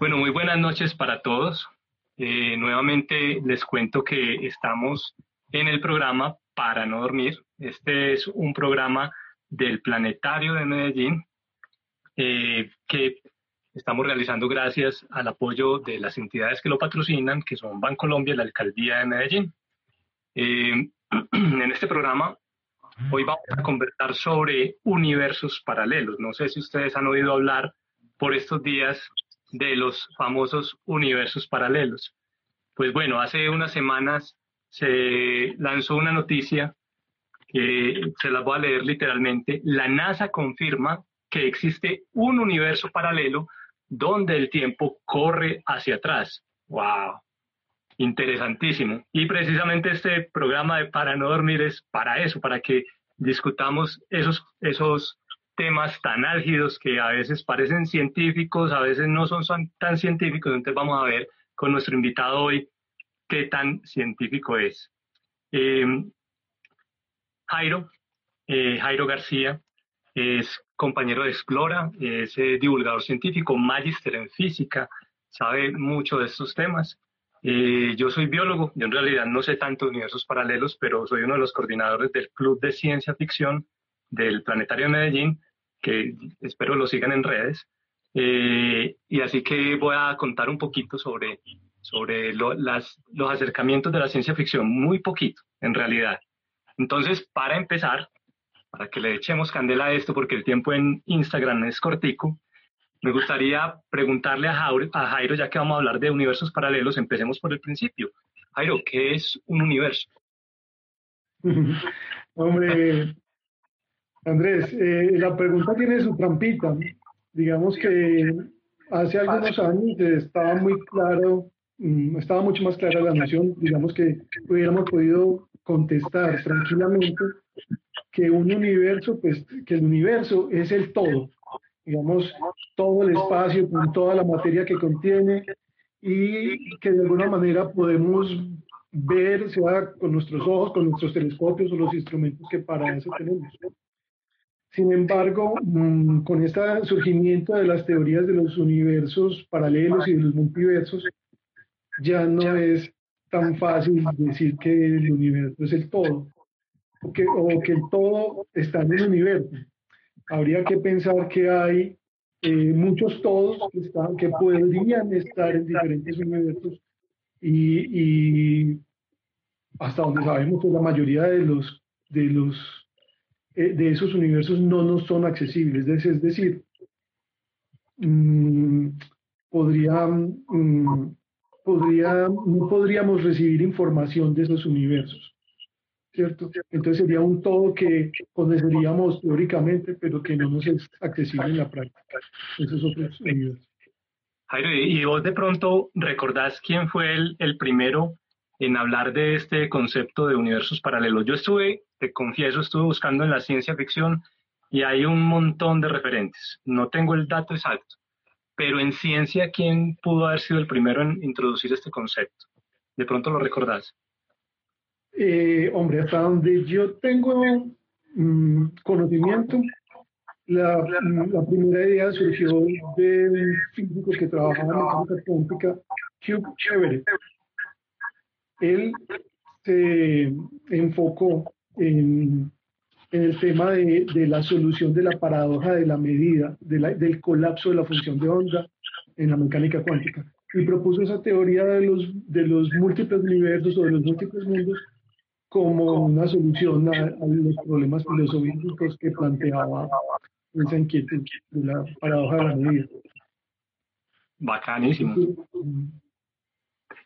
Bueno, muy buenas noches para todos. Eh, nuevamente les cuento que estamos en el programa Para no dormir. Este es un programa del Planetario de Medellín eh, que estamos realizando gracias al apoyo de las entidades que lo patrocinan, que son Bancolombia y la Alcaldía de Medellín. Eh, en este programa hoy vamos a conversar sobre universos paralelos. No sé si ustedes han oído hablar por estos días de los famosos universos paralelos. Pues bueno, hace unas semanas se lanzó una noticia que se las voy a leer literalmente. La NASA confirma que existe un universo paralelo donde el tiempo corre hacia atrás. ¡Wow! Interesantísimo. Y precisamente este programa de Para no dormir es para eso, para que discutamos esos, esos temas tan álgidos que a veces parecen científicos, a veces no son, tan científicos. Entonces vamos a ver con nuestro invitado hoy qué tan científico es. Eh, Jairo, eh, Jairo García, es compañero de Explora, es eh, divulgador científico, magíster en física, sabe mucho de estos temas. yo soy biólogo, yo en realidad no sé tanto universos paralelos, pero soy uno de los coordinadores del Club de Ciencia Ficción del Planetario de Medellín, que espero lo sigan en redes. y así que voy a contar un poquito sobre, sobre los acercamientos de la ciencia ficción, muy poquito en realidad. Entonces, para empezar, para que le echemos candela a esto, porque el tiempo en Instagram es cortico, me gustaría preguntarle a Jairo, ya que vamos a hablar de universos paralelos, empecemos por el principio. Jairo, ¿qué es un universo? Hombre, Andrés, eh, la pregunta tiene su trampita. Digamos que hace algunos años estaba muy claro, mm, estaba mucho más clara la noción, digamos que hubiéramos podido contestar tranquilamente que un universo, pues que el universo es el todo, digamos, todo el espacio con toda la materia que contiene y que de alguna manera podemos ver, sea con nuestros ojos, con nuestros telescopios o los instrumentos que para eso tenemos. Sin embargo, mm, con este surgimiento de las teorías de los universos paralelos y de los multiversos, ya no es tan fácil decir que el universo es el todo o que, o que todo está en el universo. Habría que pensar que hay eh, muchos todos que, están, que podrían estar en diferentes universos y, y hasta donde sabemos que pues, la mayoría de los, de los eh, de esos universos no nos son accesibles. Es decir, mmm, podría, mm, podría, no podríamos recibir información de esos universos. ¿cierto? Entonces sería un todo que conoceríamos teóricamente, pero que no nos es accesible en la práctica. Esos otros universos. Jairo, y vos de pronto recordás quién fue el, el primero en hablar de este concepto de universos paralelos. Yo estuve, te confieso, estuve buscando en la ciencia ficción y hay un montón de referentes. No tengo el dato exacto, pero en ciencia, ¿quién pudo haber sido el primero en introducir este concepto? De pronto lo recordás. Eh, hombre, hasta donde yo tengo mm, conocimiento, la, la, primera idea surgió de un físico que trabajaba en mecánica cuántica, Hugh Everett. Él se enfocó en, en el tema de, de, la solución de la paradoja de la medida, de la, del colapso de la función de onda en la mecánica cuántica. Y propuso esa teoría de los, de los múltiples universos o de los múltiples mundos como una solución a, los problemas filosóficos que planteaba esa inquietud de la paradoja de la medida. Bacanísimo.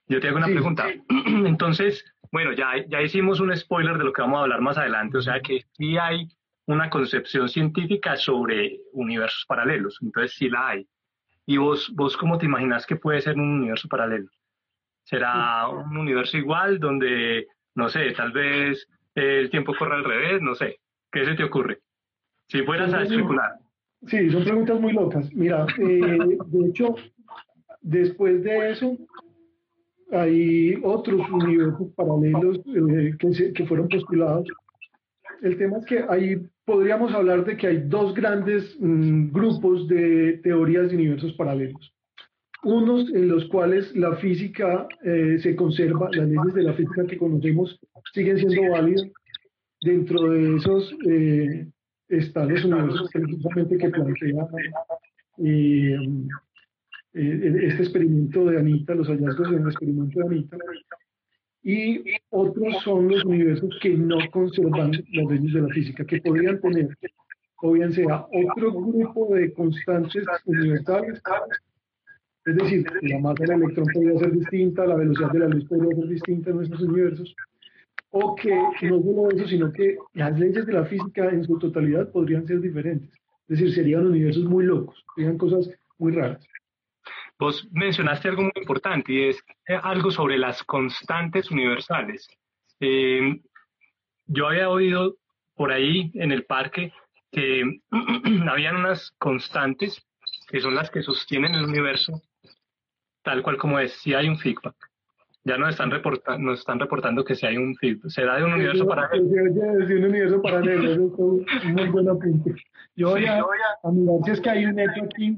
Yo te hago una pregunta. Entonces, bueno, ya, ya hicimos un spoiler de lo que vamos a hablar más adelante, o sea que sí hay una concepción científica sobre universos paralelos, entonces sí la hay. ¿Y vos, vos cómo te imaginas que puede ser un universo paralelo? ¿Será un universo igual donde, no sé, tal vez el tiempo corre al revés? No sé. ¿Qué se te ocurre? Si fueras a especular. Sí, son preguntas muy locas. Mira, eh, de hecho, después de eso, hay otros universos paralelos eh, que, que fueron postulados. El tema es que ahí podríamos hablar de que hay dos grandes mm, grupos de teorías de universos paralelos. Unos en los cuales la física eh, se conserva, las leyes de la física que conocemos siguen siendo válidas. Dentro de esos eh, están los universos precisamente que plantea eh, este experimento de Anita, los hallazgos del experimento de Anita, y otros son los universos que no conservan las leyes de la física, que podrían tener, o bien sea otro grupo de constantes universales, es decir, la masa del electrón podría ser distinta, la velocidad de la luz podría ser distinta en nuestros universos, o que no solo eso, sino que las leyes de la física en su totalidad podrían ser diferentes. Es decir, serían universos muy locos, serían cosas muy raras. Vos mencionaste algo muy importante y es eh, algo sobre las constantes universales. Eh, yo había oído por ahí en el parque que habían unas constantes que son las que sostienen el universo tal cual como es, si hay un feedback. Ya nos están, reportando, nos están reportando que si hay un. ¿Será de un universo paralelo? de un universo paralelo, eso es muy buen apunte. Yo voy, a, mirar si es que hay un eco aquí.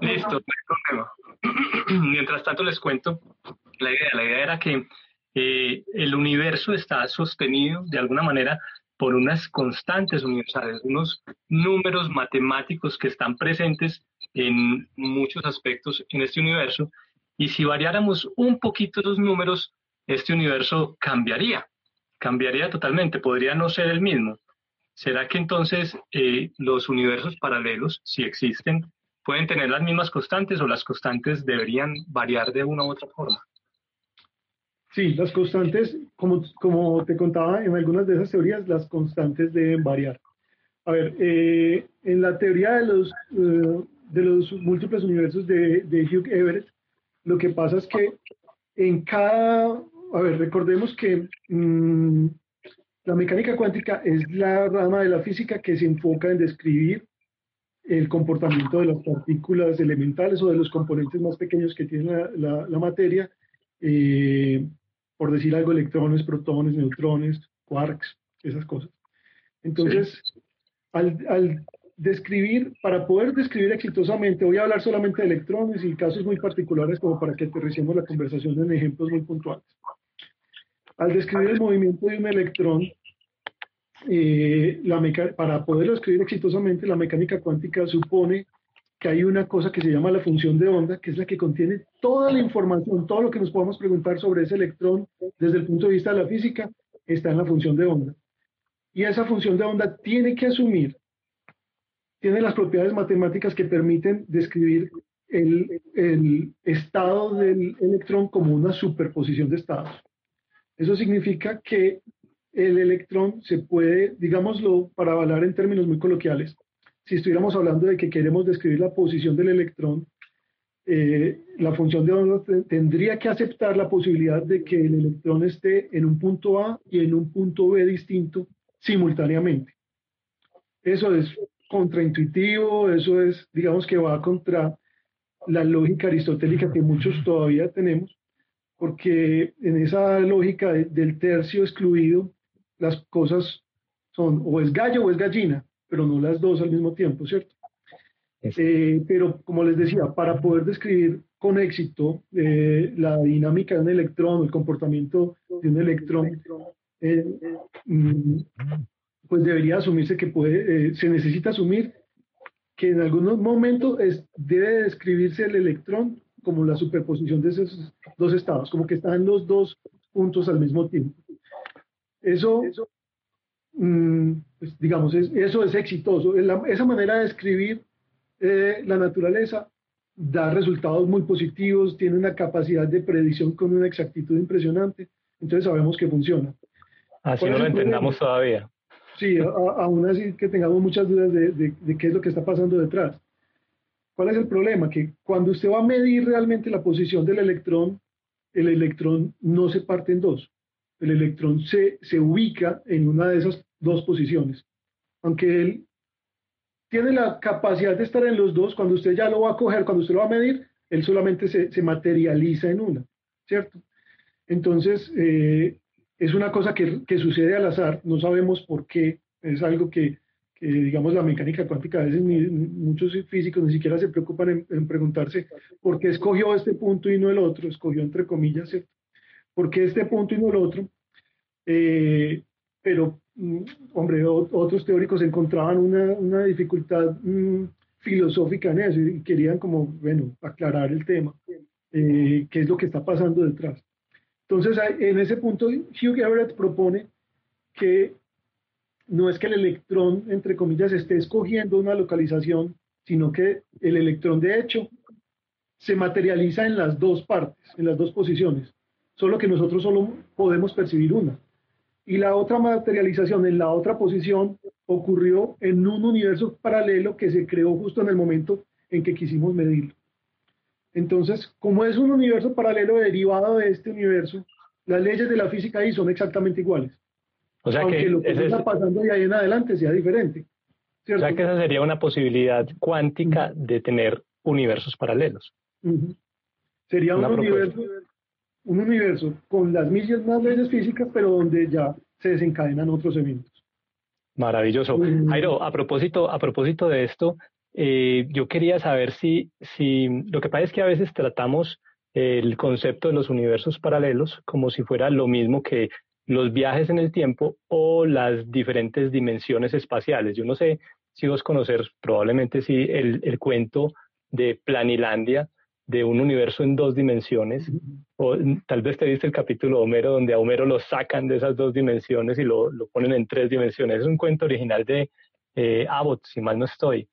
Listo, no hay problema. Mientras tanto les cuento la idea. La idea era que eh, el universo está sostenido de alguna manera por unas constantes universales, unos números matemáticos que están presentes en muchos aspectos en este universo. Y si variáramos un poquito esos números, este universo cambiaría, cambiaría totalmente, podría no ser el mismo. ¿Será que entonces eh, los universos paralelos, si existen, pueden tener las mismas constantes o las constantes deberían variar de una u otra forma? Sí, las constantes, como, como te contaba en algunas de esas teorías, las constantes deben variar. A ver, eh, en la teoría de los, eh, de los múltiples universos de, de, Hugh Everett, lo que pasa es que en cada, a ver, recordemos que mm, la mecánica cuántica es la rama de la física que se enfoca en describir el comportamiento de las partículas elementales o de los componentes más pequeños que tiene la, materia, eh, por decir algo, electrones, protones, neutrones, quarks, esas cosas. Entonces, al, describir, para poder describir exitosamente, voy a hablar solamente de electrones y casos muy particulares como para que aterricemos la conversación en ejemplos muy puntuales. Al describir el movimiento de un electrón, eh, para poderlo escribir exitosamente, la mecánica cuántica supone que hay una cosa que se llama la función de onda, que es la que contiene toda la información, todo lo que nos podemos preguntar sobre ese electrón desde el punto de vista de la física, está en la función de onda. Y esa función de onda tiene que asumir, tiene las propiedades matemáticas que permiten describir el, el estado del electrón como una superposición de estados. Eso significa que el electrón se puede, digámoslo para hablar en términos muy coloquiales, si estuviéramos hablando de que queremos describir la posición del electrón, eh, la función de onda tendría que aceptar la posibilidad de que el electrón esté en un punto A y en un punto B distinto simultáneamente. Eso es contraintuitivo, eso es, digamos que va contra la lógica aristotélica que muchos todavía tenemos, porque en esa lógica del tercio excluido, las cosas son o es gallo o es gallina, pero no las dos al mismo tiempo, ¿cierto? Eh, pero como les decía, para poder describir con éxito eh, la dinámica de un electrón, el comportamiento de un electrón, eh, mm, pues debería asumirse que puede, se necesita asumir que en algunos momentos es, debe describirse el electrón como la superposición de esos dos estados, como que están los dos puntos al mismo tiempo. Eso, mm, pues, digamos, eso es exitoso. esa manera de escribir eh, la naturaleza da resultados muy positivos, tiene una capacidad de predicción con una exactitud impresionante, entonces sabemos que funciona. Así no lo entendamos todavía. Sí, aún así que tengamos muchas dudas de, de, qué es lo que está pasando detrás. ¿Cuál es el problema? Que cuando usted va a medir realmente la posición del electrón, el electrón no se parte en dos. El electrón se, se ubica en una de esas dos posiciones. Aunque él tiene la capacidad de estar en los dos, cuando usted ya lo va a coger, cuando usted lo va a medir, él solamente se, se materializa en una, ¿cierto? Entonces, eh, es una cosa que, que, sucede al azar, no sabemos por qué, es algo que, digamos, la mecánica cuántica, a veces muchos físicos ni siquiera se preocupan en, preguntarse por qué escogió este punto y no el otro, escogió entre comillas, ¿cierto? ¿Por qué este punto y no el otro? Eh, pero, mm, hombre, otros teóricos encontraban una, una dificultad mm, filosófica en eso y querían como, bueno, aclarar el tema, eh, qué es lo que está pasando detrás. Entonces, en ese punto, Hugh Everett propone que no es que el electrón, entre comillas, esté escogiendo una localización, sino que el electrón, de hecho, se materializa en las dos partes, en las dos posiciones, solo que nosotros solo podemos percibir una. Y la otra materialización en la otra posición ocurrió en un universo paralelo que se creó justo en el momento en que quisimos medirlo. Entonces, como es un universo paralelo derivado de este universo, las leyes de la física ahí son exactamente iguales. O sea Aunque que lo que está pasando de ahí en adelante sea diferente. O sea que esa sería una posibilidad cuántica de tener universos paralelos. Sería un universo, un universo con las mismas leyes físicas, pero donde ya se desencadenan otros eventos. Maravilloso. Jairo, a propósito, a propósito de esto, eh, yo quería saber si, si lo que pasa es que a veces tratamos el concepto de los universos paralelos como si fuera lo mismo que los viajes en el tiempo o las diferentes dimensiones espaciales. Yo no sé si vos conocer, probablemente sí, el, el cuento de Planilandia, de un universo en dos dimensiones, o tal vez te viste el capítulo de Homero donde a Homero lo sacan de esas dos dimensiones y lo, lo ponen en tres dimensiones. Es un cuento original de eh, Abbott, si mal no estoy.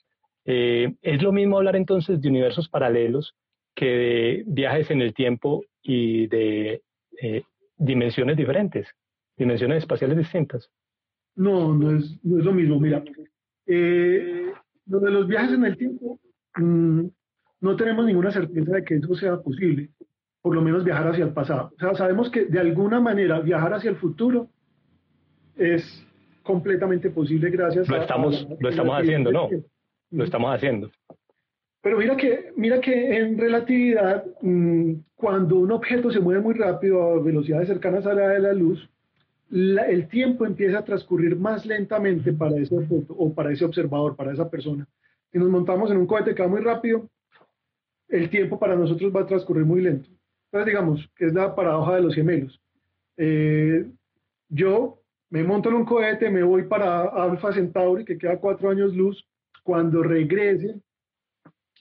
Eh, es lo mismo hablar entonces de universos paralelos que de viajes en el tiempo y de eh, dimensiones diferentes, dimensiones espaciales distintas. No, no es, no es lo mismo. Mira, lo de los viajes en el tiempo, mm, no tenemos ninguna certeza de que eso sea posible, por lo menos viajar hacia el pasado. O sea, sabemos que de alguna manera viajar hacia el futuro es completamente posible gracias lo estamos, Lo estamos haciendo, ¿no? Lo estamos haciendo. Pero mira que, mira que en relatividad, mm, cuando un objeto se mueve muy rápido a velocidades cercanas a la de la luz, el tiempo empieza a transcurrir más lentamente para ese objeto o para ese observador, para esa persona. Si nos montamos en un cohete que va muy rápido, el tiempo para nosotros va a transcurrir muy lento. Entonces, digamos, que es la paradoja de los gemelos. Eh, yo me monto en un cohete, me voy para Alpha Centauri, que queda cuatro años luz. Cuando regrese,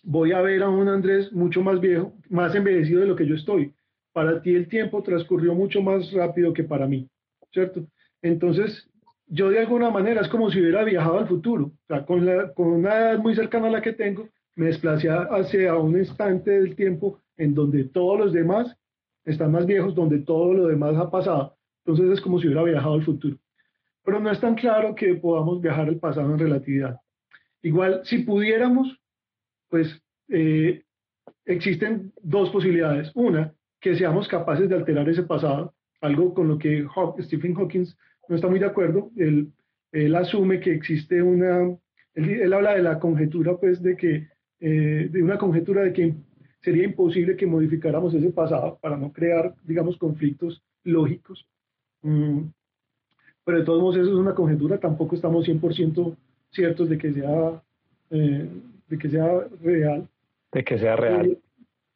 voy a ver a un Andrés mucho más viejo, más envejecido de lo que yo estoy. Para ti el tiempo transcurrió mucho más rápido que para mí, ¿cierto? Entonces, yo de alguna manera es como si hubiera viajado al futuro. O sea, con, la, con una edad muy cercana a la que tengo, me desplacé hacia un instante del tiempo en donde todos los demás están más viejos, donde todo lo demás ha pasado. Entonces es como si hubiera viajado al futuro. Pero no es tan claro que podamos viajar al pasado en relatividad. Igual, si pudiéramos, pues eh, existen dos posibilidades. Una, que seamos capaces de alterar ese pasado, algo con lo que Stephen Hawking no está muy de acuerdo. Él, él asume que existe una, él, él, habla de la conjetura, pues, de que eh, de una conjetura de que sería imposible que modificáramos ese pasado para no crear, digamos, conflictos lógicos. Mm, pero de todos modos, eso es una conjetura, tampoco estamos 100% ciertos de que sea, eh, de que sea real. De que sea real.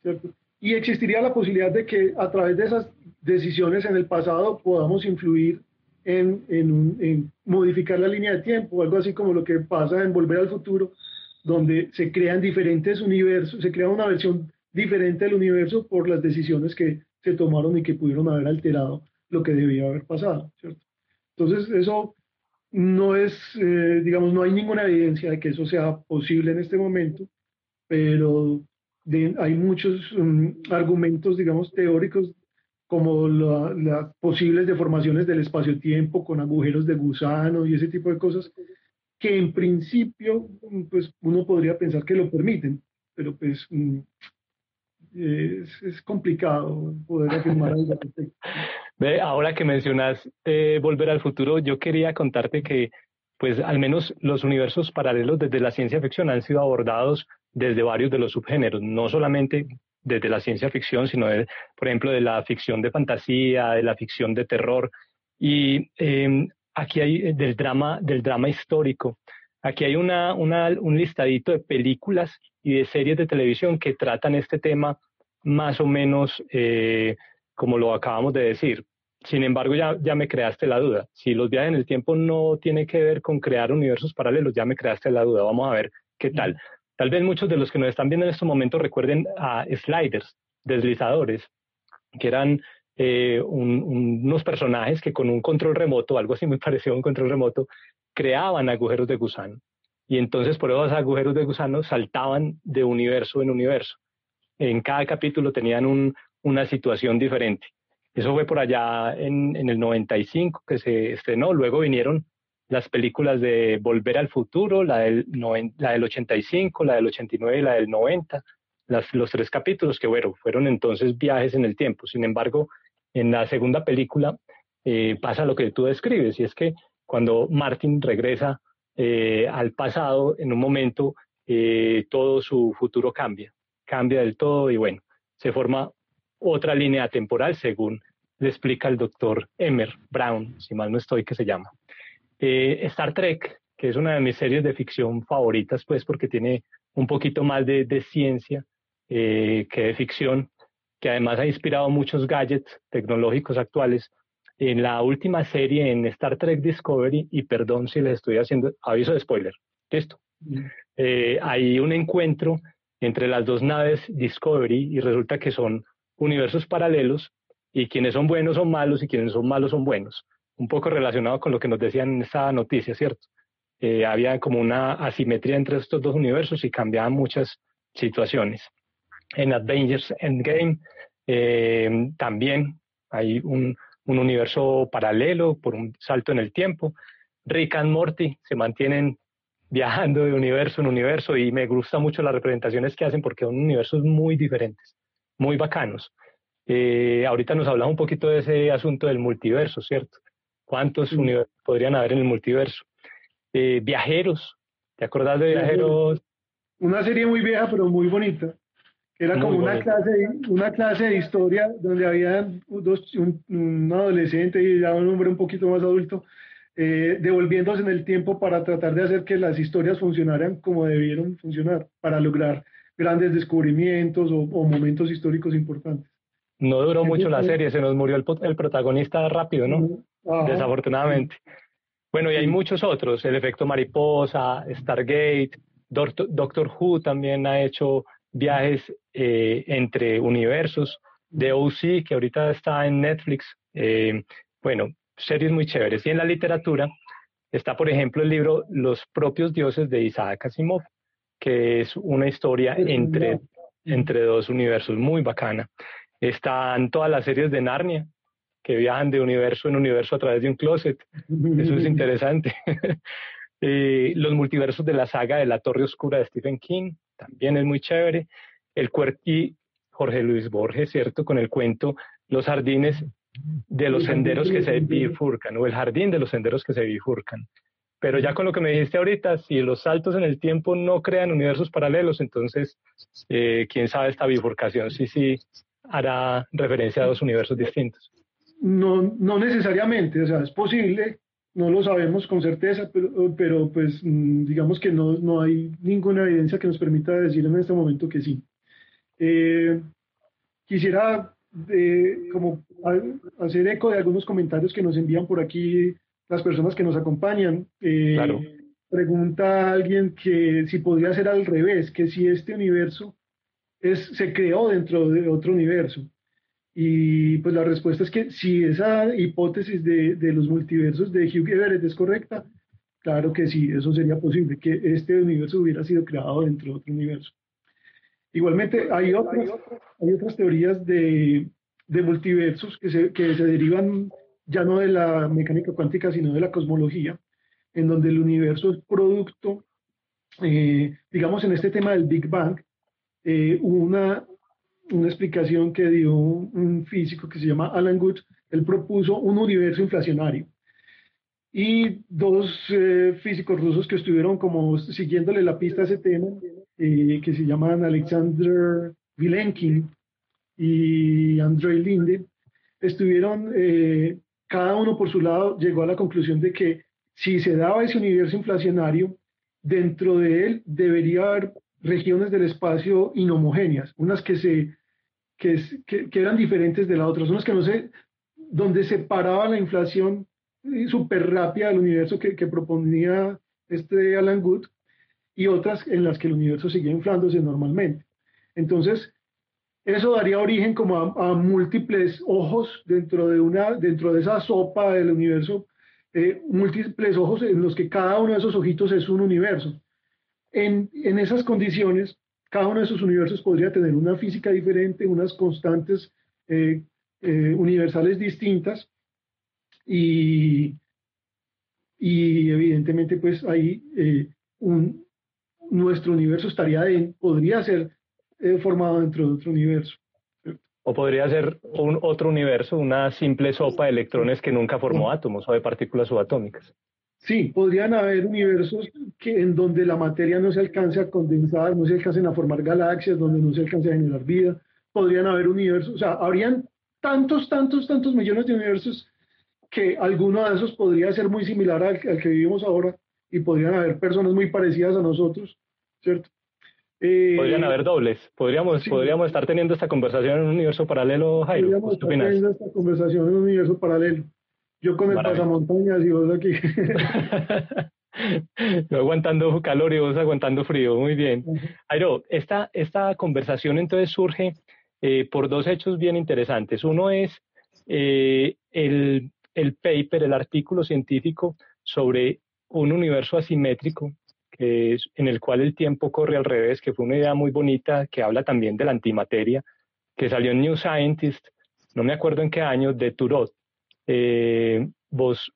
Eh, y existiría la posibilidad de que a través de esas decisiones en el pasado podamos influir en, en, en modificar la línea de tiempo, algo así como lo que pasa en Volver al Futuro, donde se crean diferentes universos, se crea una versión diferente del universo por las decisiones que se tomaron y que pudieron haber alterado lo que debía haber pasado, ¿cierto? Entonces, eso no es, eh, digamos, no hay ninguna evidencia de que eso sea posible en este momento, pero hay muchos um, argumentos, digamos, teóricos como las posibles deformaciones del espacio-tiempo con agujeros de gusano y ese tipo de cosas, que en principio pues, uno podría pensar que lo permiten, pero pues mm, es, complicado poder afirmar algo Ve, ahora que mencionas eh, Volver al Futuro, yo quería contarte que pues al menos los universos paralelos desde la ciencia ficción han sido abordados desde varios de los subgéneros, no solamente desde la ciencia ficción, sino, por ejemplo, de la ficción de fantasía, de la ficción de terror. Y em, aquí hay eh, del drama, del drama histórico. Aquí hay una, un listadito de películas y de series de televisión que tratan este tema más o menos eh, como lo acabamos de decir. Sin embargo, ya, ya me creaste la duda. Si los viajes en el tiempo no tienen que ver con crear universos paralelos, ya me creaste la duda. Vamos a ver qué tal. Tal vez muchos de los que nos están viendo en estos momentos recuerden a sliders, deslizadores, que eran eh, unos personajes que con un control remoto, algo así muy parecido a un control remoto, creaban agujeros de gusano. Y entonces por esos agujeros de gusano saltaban de universo en universo. En cada capítulo tenían una situación diferente. Eso fue por allá en, en, el 95 que se estrenó. Luego vinieron las películas de Volver al Futuro, la del, la del 85, la del 89 y la del 90, las, los tres capítulos que bueno, fueron entonces viajes en el tiempo. Sin embargo, en la segunda película eh, pasa lo que tú describes, y es que cuando Martin regresa eh, al pasado, en un momento eh, todo su futuro cambia, cambia del todo y bueno, se forma otra línea temporal según le explica el doctor Emmer Brown, si mal no estoy, que se llama. Eh, Star Trek, que es una de mis series de ficción favoritas, pues porque tiene un poquito más de, ciencia eh, que de ficción, que además ha inspirado muchos gadgets tecnológicos actuales. En la última serie, en Star Trek Discovery, y perdón si les estoy haciendo aviso de spoiler, esto, eh, hay un encuentro entre las dos naves Discovery y resulta que son universos paralelos y quienes son buenos son malos y quienes son malos son buenos un poco relacionado con lo que nos decían en esta noticia, ¿cierto? Eh, había como una asimetría entre estos dos universos y cambiaban muchas situaciones. En Avengers Endgame eh, también hay un, un, universo paralelo por un salto en el tiempo. Rick and Morty se mantienen viajando de universo en universo y me gusta mucho las representaciones que hacen porque son universos muy diferentes, muy bacanos. Eh, ahorita nos hablamos un poquito de ese asunto del multiverso, ¿cierto? ¿Cuántos universos podrían haber en el multiverso? Eh, viajeros, ¿te acordás de Viajeros? Una serie muy vieja, pero muy bonita. Era como una clase, de, una clase de historia donde había dos, un, adolescente y ya un hombre un poquito más adulto eh, devolviéndose en el tiempo para tratar de hacer que las historias funcionaran como debieron funcionar, para lograr grandes descubrimientos o, momentos históricos importantes. No duró mucho la serie, se nos murió el, el protagonista rápido, ¿no? desafortunadamente. Bueno, y hay muchos otros, el efecto mariposa, Stargate, Doctor, Who también ha hecho viajes eh, entre universos, de OC, que ahorita está en Netflix, eh, bueno, series muy chéveres. Y en la literatura está, por ejemplo, el libro Los propios dioses de Isaac Asimov, que es una historia entre, entre dos universos muy bacana. Están todas las series de Narnia, que viajan de universo en universo a través de un closet. Eso es interesante. Los multiversos de la saga de la Torre Oscura de Stephen King, también es muy chévere. El y Jorge Luis Borges, ¿cierto? Con el cuento Los jardines de los senderos que se bifurcan, o el jardín de los senderos que se bifurcan. Pero ya con lo que me dijiste ahorita, si los saltos en el tiempo no crean universos paralelos, entonces, eh, quién sabe esta bifurcación, sí, sí, hará referencia a dos universos distintos. No, no necesariamente, o sea, es posible, no lo sabemos con certeza, pero, pero pues mm, digamos que no, no hay ninguna evidencia que nos permita decir en este momento que sí. Eh, quisiera eh, como hacer eco de algunos comentarios que nos envían por aquí las personas que nos acompañan. Eh, pregunta alguien que si podría ser al revés, que si este universo es, se creó dentro de otro universo. Y pues la respuesta es que si esa hipótesis de, de, los multiversos de Hugh Everett es correcta, claro que sí, eso sería posible, que este universo hubiera sido creado dentro de otro universo. Igualmente, hay otras, hay otras teorías de, de multiversos que se, que se derivan ya no de la mecánica cuántica, sino de la cosmología, en donde el universo es producto, eh, digamos, en este tema del Big Bang, eh, una, una explicación que dio un físico que se llama Alan Good, él propuso un universo inflacionario. Y dos eh, físicos rusos que estuvieron como siguiéndole la pista a ese tema, que se llaman Alexander Vilenkin y Andrei Linde, estuvieron cada uno por su lado llegó a la conclusión de que si se daba ese universo inflacionario, dentro de él debería haber regiones del espacio inhomogéneas, unas que, se, que, eran diferentes de las otras, unas que no sé, donde se paraba la inflación súper rápida del universo que, proponía este Alan Good, y otras en las que el universo seguía inflándose normalmente. Entonces, eso daría origen como a, múltiples ojos dentro de, una, dentro de esa sopa del universo, eh, múltiples ojos en los que cada uno de esos ojitos es un universo. En, esas condiciones, cada uno de esos universos podría tener una física diferente, unas constantes eh, eh, universales distintas y, evidentemente pues ahí un, nuestro universo estaría en, podría ser formado dentro de otro universo. O podría ser otro universo, una simple sopa de electrones que nunca formó átomos o de partículas subatómicas. Sí, podrían haber universos que, en donde la materia no se alcance a condensar, no se alcancen a formar galaxias, donde no se alcance a generar vida. Podrían haber universos, o sea, habrían tantos, tantos, tantos millones de universos que alguno de esos podría ser muy similar al que vivimos ahora y podrían haber personas muy parecidas a nosotros, ¿cierto? Podrían haber dobles. Podríamos, podríamos estar teniendo esta conversación en un universo paralelo, Jairo. Podríamos estar teniendo esta conversación en un universo paralelo. Yo con el pasamontañas y vos aquí. Yo aguantando calor y vos aguantando frío. Muy bien. Jairo, esta, esta conversación entonces surge eh, por dos hechos bien interesantes. Uno es eh, el, el paper, el artículo científico sobre un universo asimétrico en el cual el tiempo corre al revés, que fue una idea muy bonita que habla también de la antimateria, que salió en New Scientist, no me acuerdo en qué año, de Turot. Eh, ¿Vos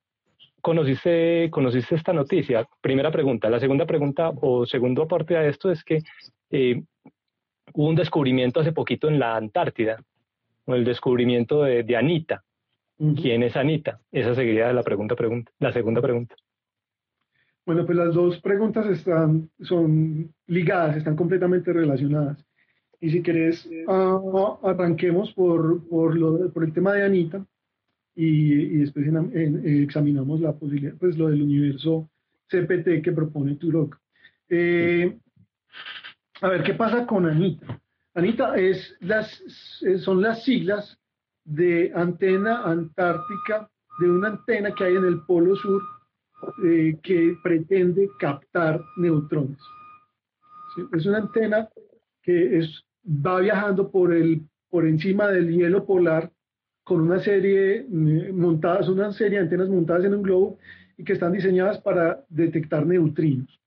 conociste, conociste esta noticia? Primera pregunta. La segunda pregunta o segundo aporte a esto es que eh, hubo un descubrimiento hace poquito en la Antártida, el descubrimiento de, Anita. ¿Quién es Anita? Esa seguiría la, pregunta, pregunta, la segunda pregunta. Bueno, pues las dos preguntas están, son ligadas, están completamente relacionadas. Y si querés, ah, arranquemos por, por, lo, por el tema de Anita y, y después examinamos la posibilidad, pues lo del universo CPT que propone Turok. Eh, a ver, ¿qué pasa con Anita? Anita es las, son las siglas de antena antártica, de una antena que hay en el polo sur eh, que pretende captar neutrones. Es una antena que es, va viajando por, el, por encima del hielo polar con una serie mm, montadas, una serie de antenas montadas en un globo y que están diseñadas para detectar neutrinos.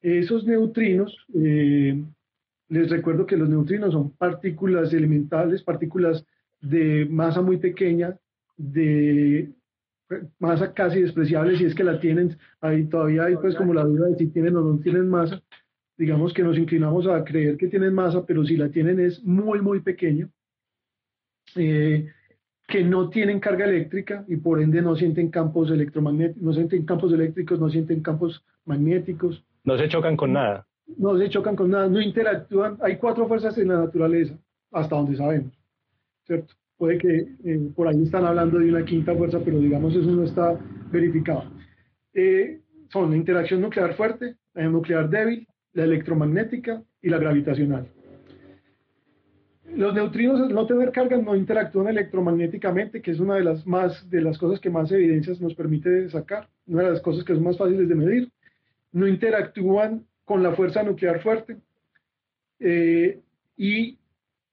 Esos neutrinos, eh, les recuerdo que los neutrinos son partículas elementales, partículas de masa muy pequeña, de masa casi despreciable, si es que la tienen, ahí todavía hay pues como la duda de si tienen o no tienen masa, digamos que nos inclinamos a creer que tienen masa, pero si la tienen es muy, muy pequeña, eh, que no tienen carga eléctrica y por ende no sienten campos electromagnéticos, no sienten campos eléctricos, no sienten campos magnéticos. No se chocan con nada. No se chocan con nada, no interactúan. Hay cuatro fuerzas en la naturaleza, hasta donde sabemos, ¿cierto? puede que eh, por ahí están hablando de una quinta fuerza, pero digamos eso no está verificado. Eh, son la interacción nuclear fuerte, la nuclear débil, la electromagnética y la gravitacional. Los neutrinos, al no tener carga, no interactúan electromagnéticamente, que es una de las, más, de las cosas que más evidencias nos permite sacar, una de las cosas que son más fáciles de medir. No interactúan con la fuerza nuclear fuerte eh, y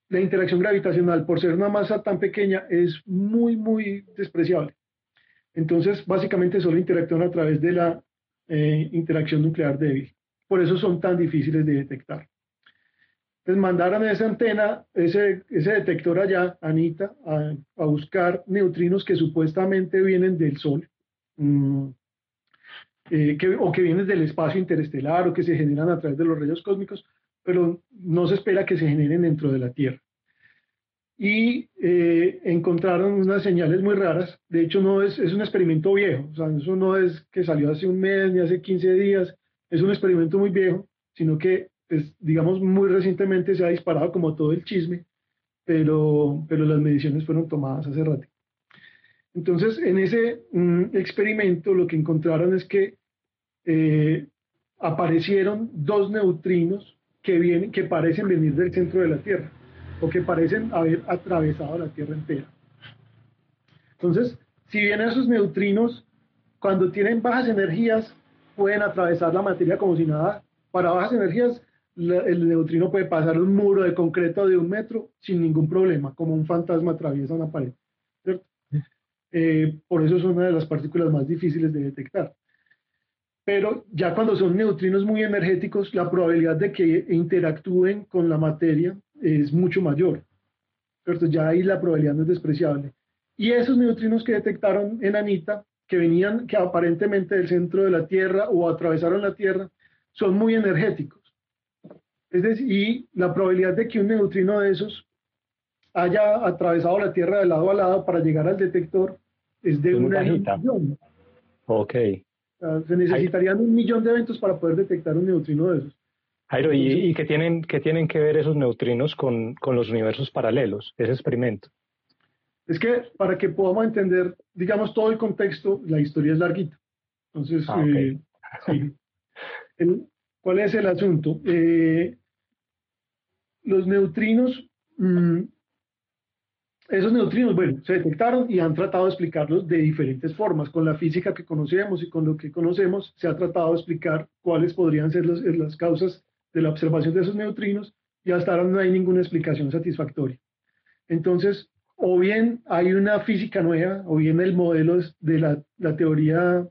la interacción gravitacional, por ser una masa tan pequeña, es muy, muy despreciable. Entonces, básicamente solo interactúan a través de la eh, interacción nuclear débil. Por eso son tan difíciles de detectar. Pues mandaron esa antena, ese, ese detector allá, Anita, a, a, buscar neutrinos que supuestamente vienen del Sol, mm, eh, que, o que vienen del espacio interestelar o que se generan a través de los rayos cósmicos, pero no se espera que se generen dentro de la Tierra. Y eh, encontraron unas señales muy raras. De hecho, no es, es un experimento viejo. O sea, eso no es que salió hace un mes ni hace 15 días. Es un experimento muy viejo, sino que pues, digamos, muy recientemente se ha disparado como todo el chisme, pero, pero las mediciones fueron tomadas hace rato. Entonces, en ese mm, experimento lo que encontraron es que eh, aparecieron dos neutrinos que, vienen, que parecen venir del centro de la Tierra o que parecen haber atravesado la Tierra entera. Entonces, si bien esos neutrinos, cuando tienen bajas energías, pueden atravesar la materia como si nada, para bajas energías el neutrino puede pasar un muro de concreto de un metro sin ningún problema, como un fantasma atraviesa una pared. Eh, por eso es una de las partículas más difíciles de detectar. Pero ya cuando son neutrinos muy energéticos, la probabilidad de que interactúen con la materia es mucho mayor. ¿cierto? Ya ahí la probabilidad no es despreciable. Y esos neutrinos que detectaron en Anita, que venían que aparentemente del centro de la Tierra o atravesaron la Tierra, son muy energéticos. Es decir, y la probabilidad de que un neutrino de esos haya atravesado la Tierra de lado a lado para llegar al detector es de un millón. Ok. se necesitarían un millón de eventos para poder detectar un neutrino de esos. Jairo, ¿y, qué, tienen, qué tienen que ver esos neutrinos con, con los universos paralelos, ese experimento? Es que para que podamos entender, digamos, todo el contexto, la historia es larguita. Entonces, ah, eh, sí. ¿cuál es el asunto? Eh, los neutrinos, mm, esos neutrinos, bueno, se detectaron y han tratado de explicarlos de diferentes formas. Con la física que conocemos y con lo que conocemos, se ha tratado de explicar cuáles podrían ser las causas de la observación de esos neutrinos y hasta ahora no hay ninguna explicación satisfactoria. Entonces, o bien hay una física nueva, o bien el modelo de la, teoría,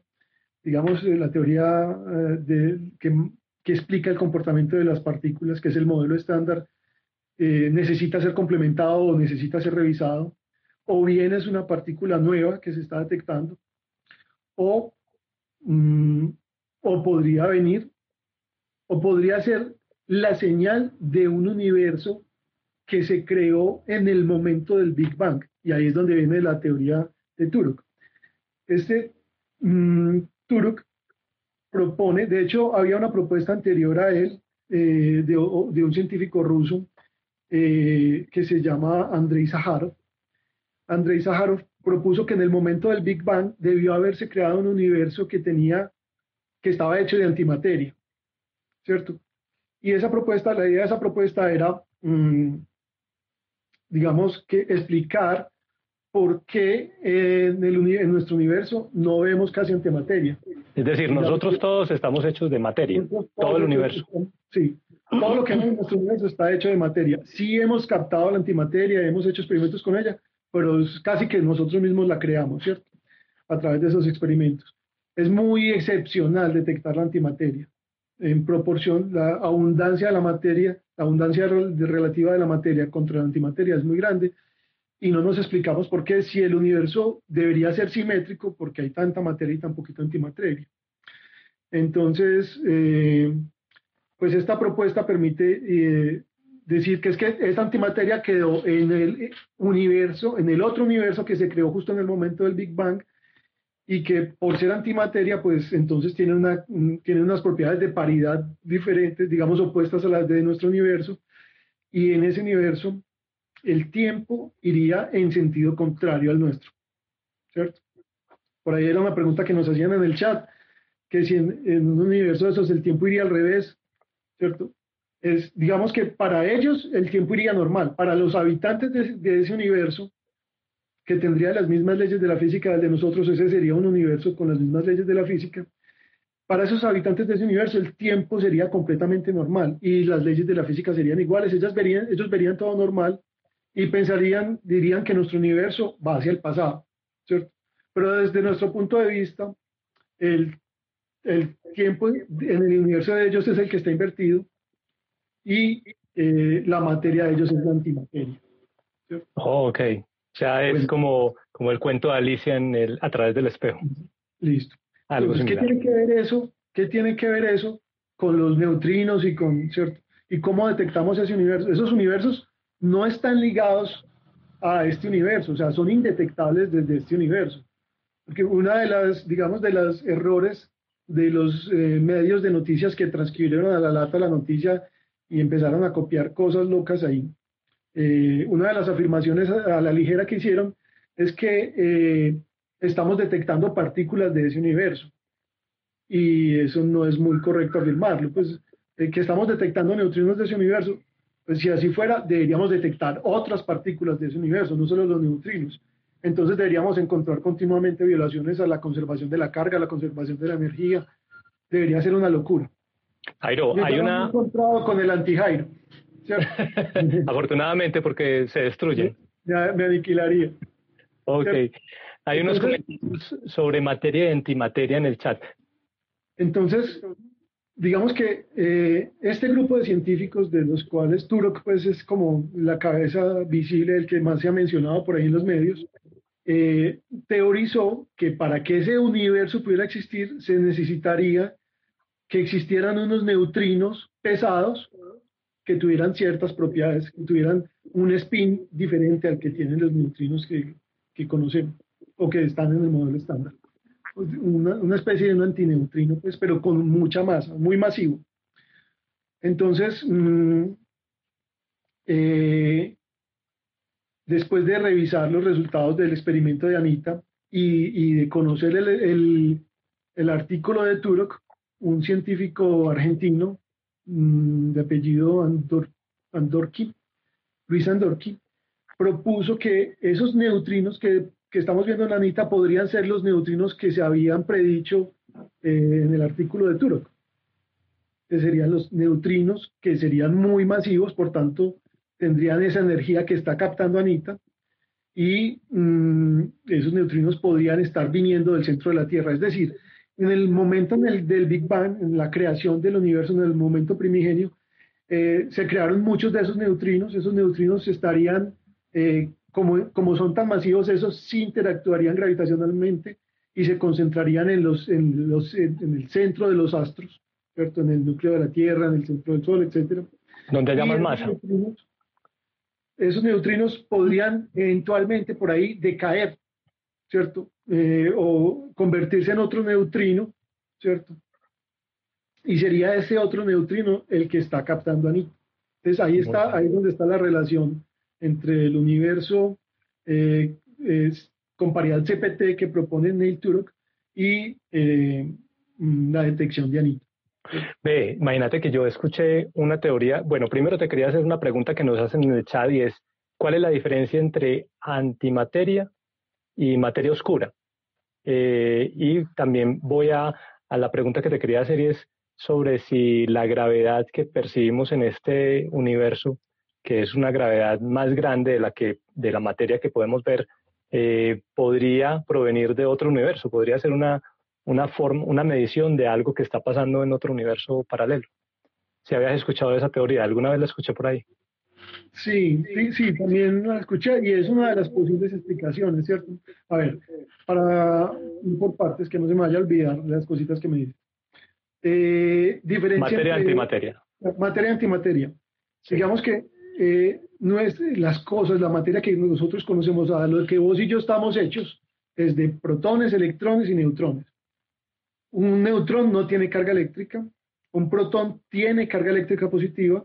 digamos, la teoría eh, de, que, que explica el comportamiento de las partículas, que es el modelo estándar, eh, necesita ser complementado o necesita ser revisado, o bien es una partícula nueva que se está detectando, o, mm, o podría venir, o podría ser la señal de un universo que se creó en el momento del Big Bang, y ahí es donde viene la teoría de Turok. Este mm, Turok propone, de hecho había una propuesta anterior a él eh, de, de, un científico ruso eh, que se llama Andrei Zaharov. Andrei Zaharov propuso que en el momento del Big Bang debió haberse creado un universo que tenía, que estaba hecho de antimateria, ¿cierto? Y esa propuesta, la idea de esa propuesta era, mm, digamos, que explicar por qué en, el, en, nuestro universo no vemos casi antimateria. Es decir, nosotros todos estamos hechos de materia, todo el universo. Sí, todo lo que hay en nuestro universo está hecho de materia. Sí hemos captado la antimateria, hemos hecho experimentos con ella, pero es casi que nosotros mismos la creamos, ¿cierto? A través de esos experimentos. Es muy excepcional detectar la antimateria. En proporción, la abundancia de la materia, la abundancia relativa de la materia contra la antimateria es muy grande y no nos explicamos por qué si el universo debería ser simétrico, porque hay tanta materia y tan poquita antimateria. Entonces, eh, pues esta propuesta permite eh, decir que es que esta antimateria quedó en el universo, en el otro universo que se creó justo en el momento del Big Bang y que por ser antimateria, pues entonces tiene, una, tiene unas propiedades de paridad diferentes, digamos opuestas a las de nuestro universo, y en ese universo el tiempo iría en sentido contrario al nuestro, ¿cierto? Por ahí era una pregunta que nos hacían en el chat, que si en, en un universo de esos el tiempo iría al revés, ¿cierto? Es, digamos que para ellos el tiempo iría normal, para los habitantes de, ese universo, que tendría las mismas leyes de la física de nosotros, ese sería un universo con las mismas leyes de la física, para esos habitantes de ese universo el tiempo sería completamente normal y las leyes de la física serían iguales, ellas verían, ellos verían todo normal y pensarían, dirían que nuestro universo va hacia el pasado, ¿cierto? Pero desde nuestro punto de vista, el el tiempo en el universo de ellos es el que está invertido y eh, la materia de ellos es la antimateria. Oh, ok. Ya es como, como el cuento de Alicia en el, a través del espejo. Listo. Algo ¿Qué tiene que ver eso? ¿Qué tiene que ver eso con los neutrinos y con, ¿cierto? Y cómo detectamos ese universo. Esos universos no están ligados a este universo, o sea, son indetectables desde este universo. Porque una de las, digamos, de los errores de los eh, medios de noticias que transcribieron a la lata la noticia y empezaron a copiar cosas locas ahí. Eh, una de las afirmaciones a, la ligera que hicieron es que eh, estamos detectando partículas de ese universo. Y eso no es muy correcto afirmarlo. Pues que estamos detectando neutrinos de ese universo, pues si así fuera, deberíamos detectar otras partículas de ese universo, no solo los neutrinos. Entonces deberíamos encontrar continuamente violaciones a la conservación de la carga, a la conservación de la energía. Debería ser una locura. Jairo, hay una... encontrado con el anti-Jairo. Afortunadamente porque se destruye. Ya me aniquilaría. Ok. Hay unos comentarios sobre materia y antimateria en el chat. Entonces, digamos que eh, este grupo de científicos, de los cuales Turok pues, es como la cabeza visible, el que más se ha mencionado por ahí en los medios, eh, teorizó que para que ese universo pudiera existir se necesitaría que existieran unos neutrinos pesados que tuvieran ciertas propiedades, que tuvieran un spin diferente al que tienen los neutrinos que, que conocemos o que están en el modelo estándar. Una, una, especie de un antineutrino, pues, pero con mucha masa, muy masivo. Entonces, mmm, eh, después de revisar los resultados del experimento de Anita y, de conocer el, artículo de Turok, un científico argentino mm, de apellido Andor, Luis Andorki, propuso que esos neutrinos que, estamos viendo en Anita podrían ser los neutrinos que se habían predicho eh, en el artículo de Turok, que serían los neutrinos que serían muy masivos, por tanto, tendrían esa energía que está captando Anita y mm, esos neutrinos podrían estar viniendo del centro de la Tierra. Es decir, en el momento del Big Bang, en la creación del universo, en el momento primigenio, eh, se crearon muchos de esos neutrinos. Esos neutrinos estarían, eh, como, como son tan masivos, esos sí interactuarían gravitacionalmente y se concentrarían en, los, en, los, en el centro de los astros, ¿cierto? en el núcleo de la Tierra, en el centro del Sol, etc. Donde haya más masa esos neutrinos podrían eventualmente por ahí decaer, ¿cierto? Eh, o convertirse en otro neutrino, ¿cierto? Y sería ese otro neutrino el que está captando Anita. Entonces ahí está, ahí es donde está la relación entre el universo eh, con paridad CPT que propone Neil Turok y eh, la detección de Anita. Ve, imagínate que yo escuché una teoría. Bueno, primero te quería hacer una pregunta que nos hacen en el chat y es: ¿cuál es la diferencia entre antimateria y materia oscura? Eh, y también voy a, a la pregunta que te quería hacer y es sobre si la gravedad que percibimos en este universo, que es una gravedad más grande de la que de la materia que podemos ver, eh, podría provenir de otro universo, podría ser una una, forma, una medición de algo que está pasando en otro universo paralelo. Si habías escuchado esa teoría, ¿alguna vez la escuché por ahí? Sí, sí, sí, también la escuché y es una de las posibles explicaciones, ¿cierto? A ver, para por partes, que no se me vaya a olvidar las cositas que me dices. Eh, materia antimateria. Materia antimateria. Digamos que eh, no es las cosas, la materia que nosotros conocemos, a lo que vos y yo estamos hechos, es de protones, electrones y neutrones. Un neutrón no tiene carga eléctrica, un protón tiene carga eléctrica positiva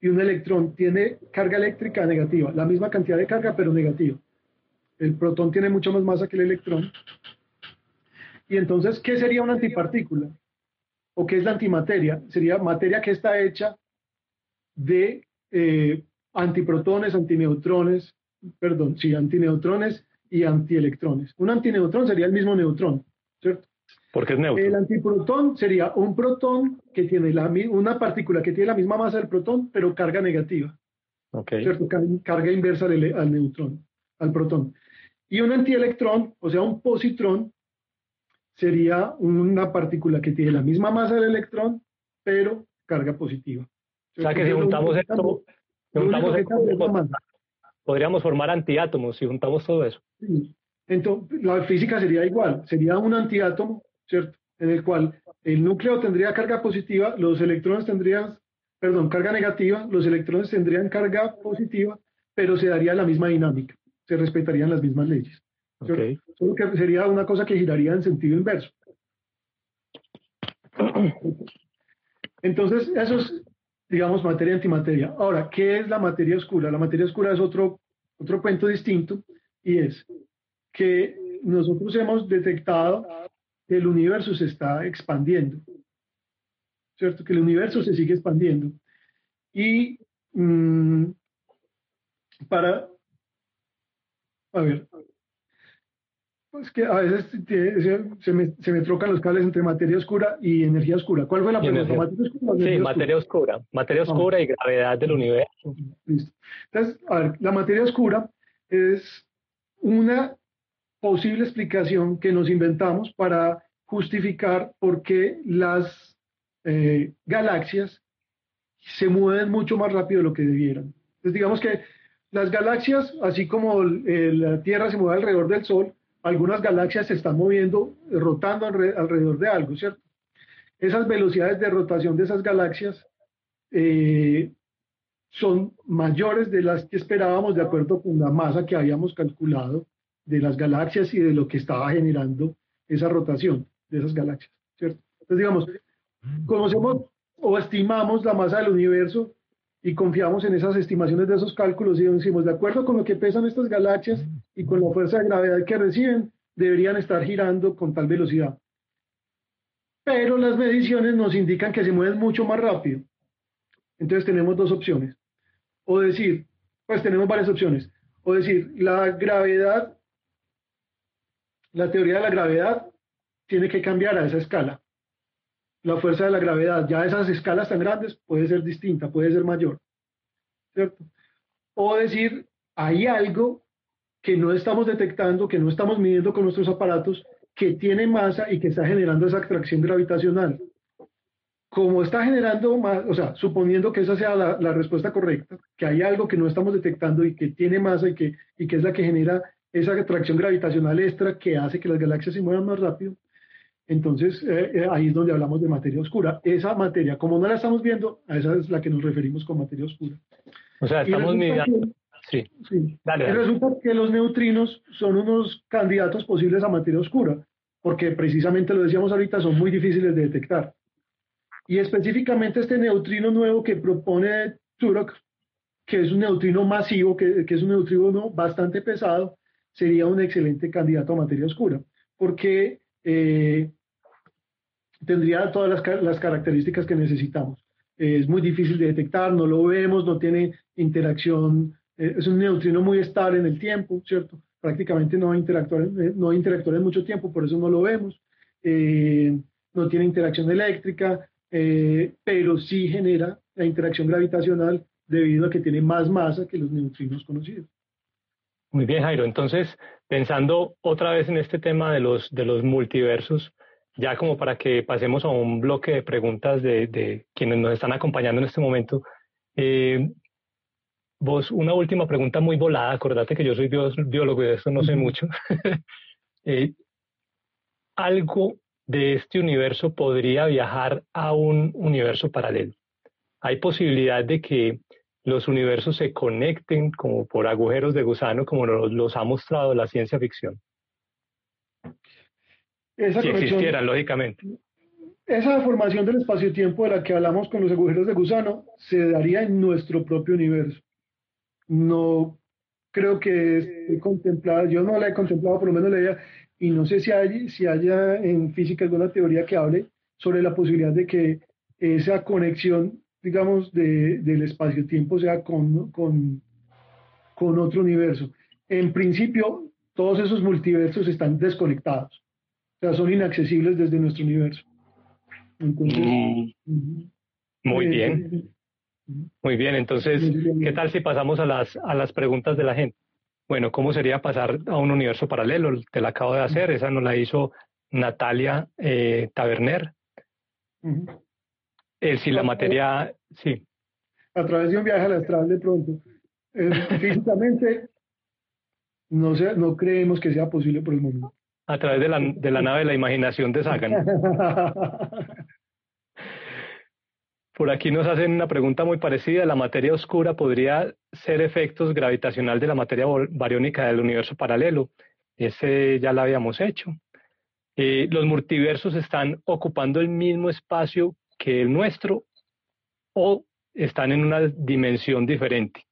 y un electrón tiene carga eléctrica negativa, la misma cantidad de carga pero negativa. El protón tiene mucho más masa que el electrón. Y entonces, ¿qué sería una antipartícula? ¿O qué es la antimateria? Sería materia que está hecha de eh, antiprotones, antineutrones, perdón, sí, antineutrones y antielectrones. Un antineutrón sería el mismo neutrón, ¿cierto? Porque es neutro. El antiprotón sería un protón que tiene la, una partícula que tiene la misma masa del protón, pero carga negativa. Okay. ¿cierto? Carga inversa al, al, neutrón, al protón. Y un antielectrón, o sea, un positrón, sería una partícula que tiene la misma masa del electrón, pero carga positiva. O sea, que si juntamos esto, podríamos formar antiátomos si juntamos todo eso. Entonces, la física sería igual, sería un antiátomo, ¿cierto? En el cual el núcleo tendría carga positiva, los electrones tendrían, perdón, carga negativa, los electrones tendrían carga positiva, pero se daría la misma dinámica, se respetarían las mismas leyes. Solo que sería una cosa que giraría en sentido inverso. Entonces, eso es, digamos, materia antimateria. Ahora, ¿qué es la materia oscura? La materia oscura es otro, otro cuento distinto y es que nosotros hemos detectado que el universo se está expandiendo, ¿cierto? Que el universo se sigue expandiendo. Y mm, para, a ver, pues que a veces se, me, se, me, trocan los cables entre materia oscura y energía oscura. ¿Cuál fue la pregunta? ¿Materia oscura sí, materia oscura. Materia oscura y gravedad del universo. Listo. Entonces, a ver, la materia oscura es una posible explicación que nos inventamos para justificar por qué las eh, galaxias se mueven mucho más rápido de lo que debieran. Entonces, digamos que las galaxias, así como la Tierra se mueve alrededor del Sol, algunas galaxias se están moviendo, rotando alrededor de algo, ¿cierto? Esas velocidades de rotación de esas galaxias eh, son mayores de las que esperábamos de acuerdo con la masa que habíamos calculado de las galaxias y de lo que estaba generando esa rotación de esas galaxias, ¿cierto? Entonces, digamos, conocemos o estimamos la masa del universo y confiamos en esas estimaciones de esos cálculos y decimos, de acuerdo con lo que pesan estas galaxias y con la fuerza de gravedad que reciben, deberían estar girando con tal velocidad. Pero las mediciones nos indican que se mueven mucho más rápido. Entonces tenemos dos opciones. O decir, pues tenemos varias opciones. O decir, la gravedad, la teoría de la gravedad tiene que cambiar a esa escala la fuerza de la gravedad. Ya esas escalas tan grandes puede ser distinta, puede ser mayor. ¿Cierto? O decir, hay algo que no estamos detectando, que no estamos midiendo con nuestros aparatos, que tiene masa y que está generando esa atracción gravitacional. Como está generando más, o sea, suponiendo que esa sea la, respuesta correcta, que hay algo que no estamos detectando y que tiene masa y que, y que es la que genera esa atracción gravitacional extra que hace que las galaxias se muevan más rápido, entonces, eh, eh, ahí es donde hablamos de materia oscura. Esa materia, como no la estamos viendo, a esa es la que nos referimos con materia oscura. O sea, estamos midiendo. Sí. sí. Dale, Resulta que los neutrinos son unos candidatos posibles a materia oscura, porque precisamente lo decíamos ahorita, son muy difíciles de detectar. Y específicamente este neutrino nuevo que propone Turok, que es un neutrino masivo, que, que es un neutrino bastante pesado, sería un excelente candidato a materia oscura, porque eh, tendría todas las, características que necesitamos. es muy difícil de detectar, no lo vemos, no tiene interacción, eh, es un neutrino muy estable en el tiempo, ¿cierto? Prácticamente no va a interactuar, eh, no interactuar en mucho tiempo, por eso no lo vemos. Eh, no tiene interacción eléctrica, pero sí genera la interacción gravitacional debido a que tiene más masa que los neutrinos conocidos. Muy bien, Jairo. Entonces, pensando otra vez en este tema de los, de los multiversos, ya como para que pasemos a un bloque de preguntas de, quienes nos están acompañando en este momento. Eh, vos, una última pregunta muy volada, acordate que yo soy biólogo y de eso no sé mucho. Eh, ¿Algo de este universo podría viajar a un universo paralelo? ¿Hay posibilidad de que los universos se conecten como por agujeros de gusano, como los ha mostrado la ciencia ficción? si existieran, lógicamente. Esa deformación del espacio-tiempo de la que hablamos con los agujeros de gusano se daría en nuestro propio universo. No creo que esté contemplada, yo no la he contemplado, por lo menos la idea, y no sé si, hay, si haya en física alguna teoría que hable sobre la posibilidad de que esa conexión, digamos, de, del espacio-tiempo sea con, con, con otro universo. En principio, todos esos multiversos están desconectados. O sea, son inaccesibles desde nuestro universo. Mm. Muy bien. Muy bien, entonces, ¿qué tal si pasamos a las, a las preguntas de la gente? Bueno, ¿cómo sería pasar a un universo paralelo? Te la acabo de hacer, esa nos la hizo Natalia eh, Taberner. El si la materia, sí. a través de un viaje al astral de pronto. Eh, físicamente no, no creemos que sea posible por el momento. A través de la, de la nave de la imaginación de Sagan. Por aquí nos hacen una pregunta muy parecida. ¿La materia oscura podría ser efectos gravitacional de la materia bariónica del universo paralelo? Ese ya lo habíamos hecho. Eh, los multiversos están ocupando el mismo espacio que el nuestro o están en una dimensión diferente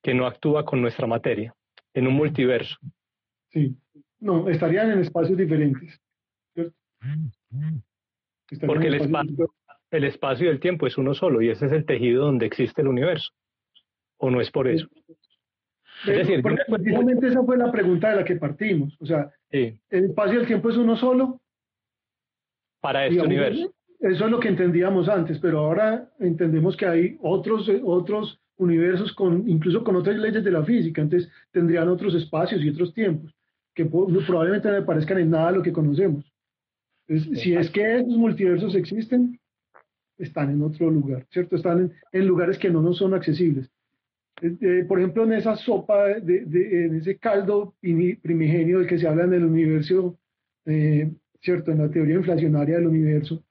que no actúa con nuestra materia, en un multiverso. Sí, no, estarían en espacios diferentes. Porque el espacio, el espacio y el tiempo es uno solo y ese es el tejido donde existe el universo. ¿O no es por eso? Es decir, precisamente esa fue la pregunta de la que partimos. O sea, ¿el espacio y el tiempo es uno solo? Para este universo. Eso es lo que entendíamos antes, pero ahora entendemos que hay otros, otros universos con, incluso con otras leyes de la física, entonces tendrían otros espacios y otros tiempos, que probablemente no parezcan en nada lo que conocemos. si es que esos multiversos existen, están en otro lugar, ¿cierto? Están en, lugares que no nos son accesibles. Eh, eh, por ejemplo, en esa sopa, de, en ese caldo primigenio del que se habla en el universo, eh, ¿cierto? En la teoría inflacionaria del universo,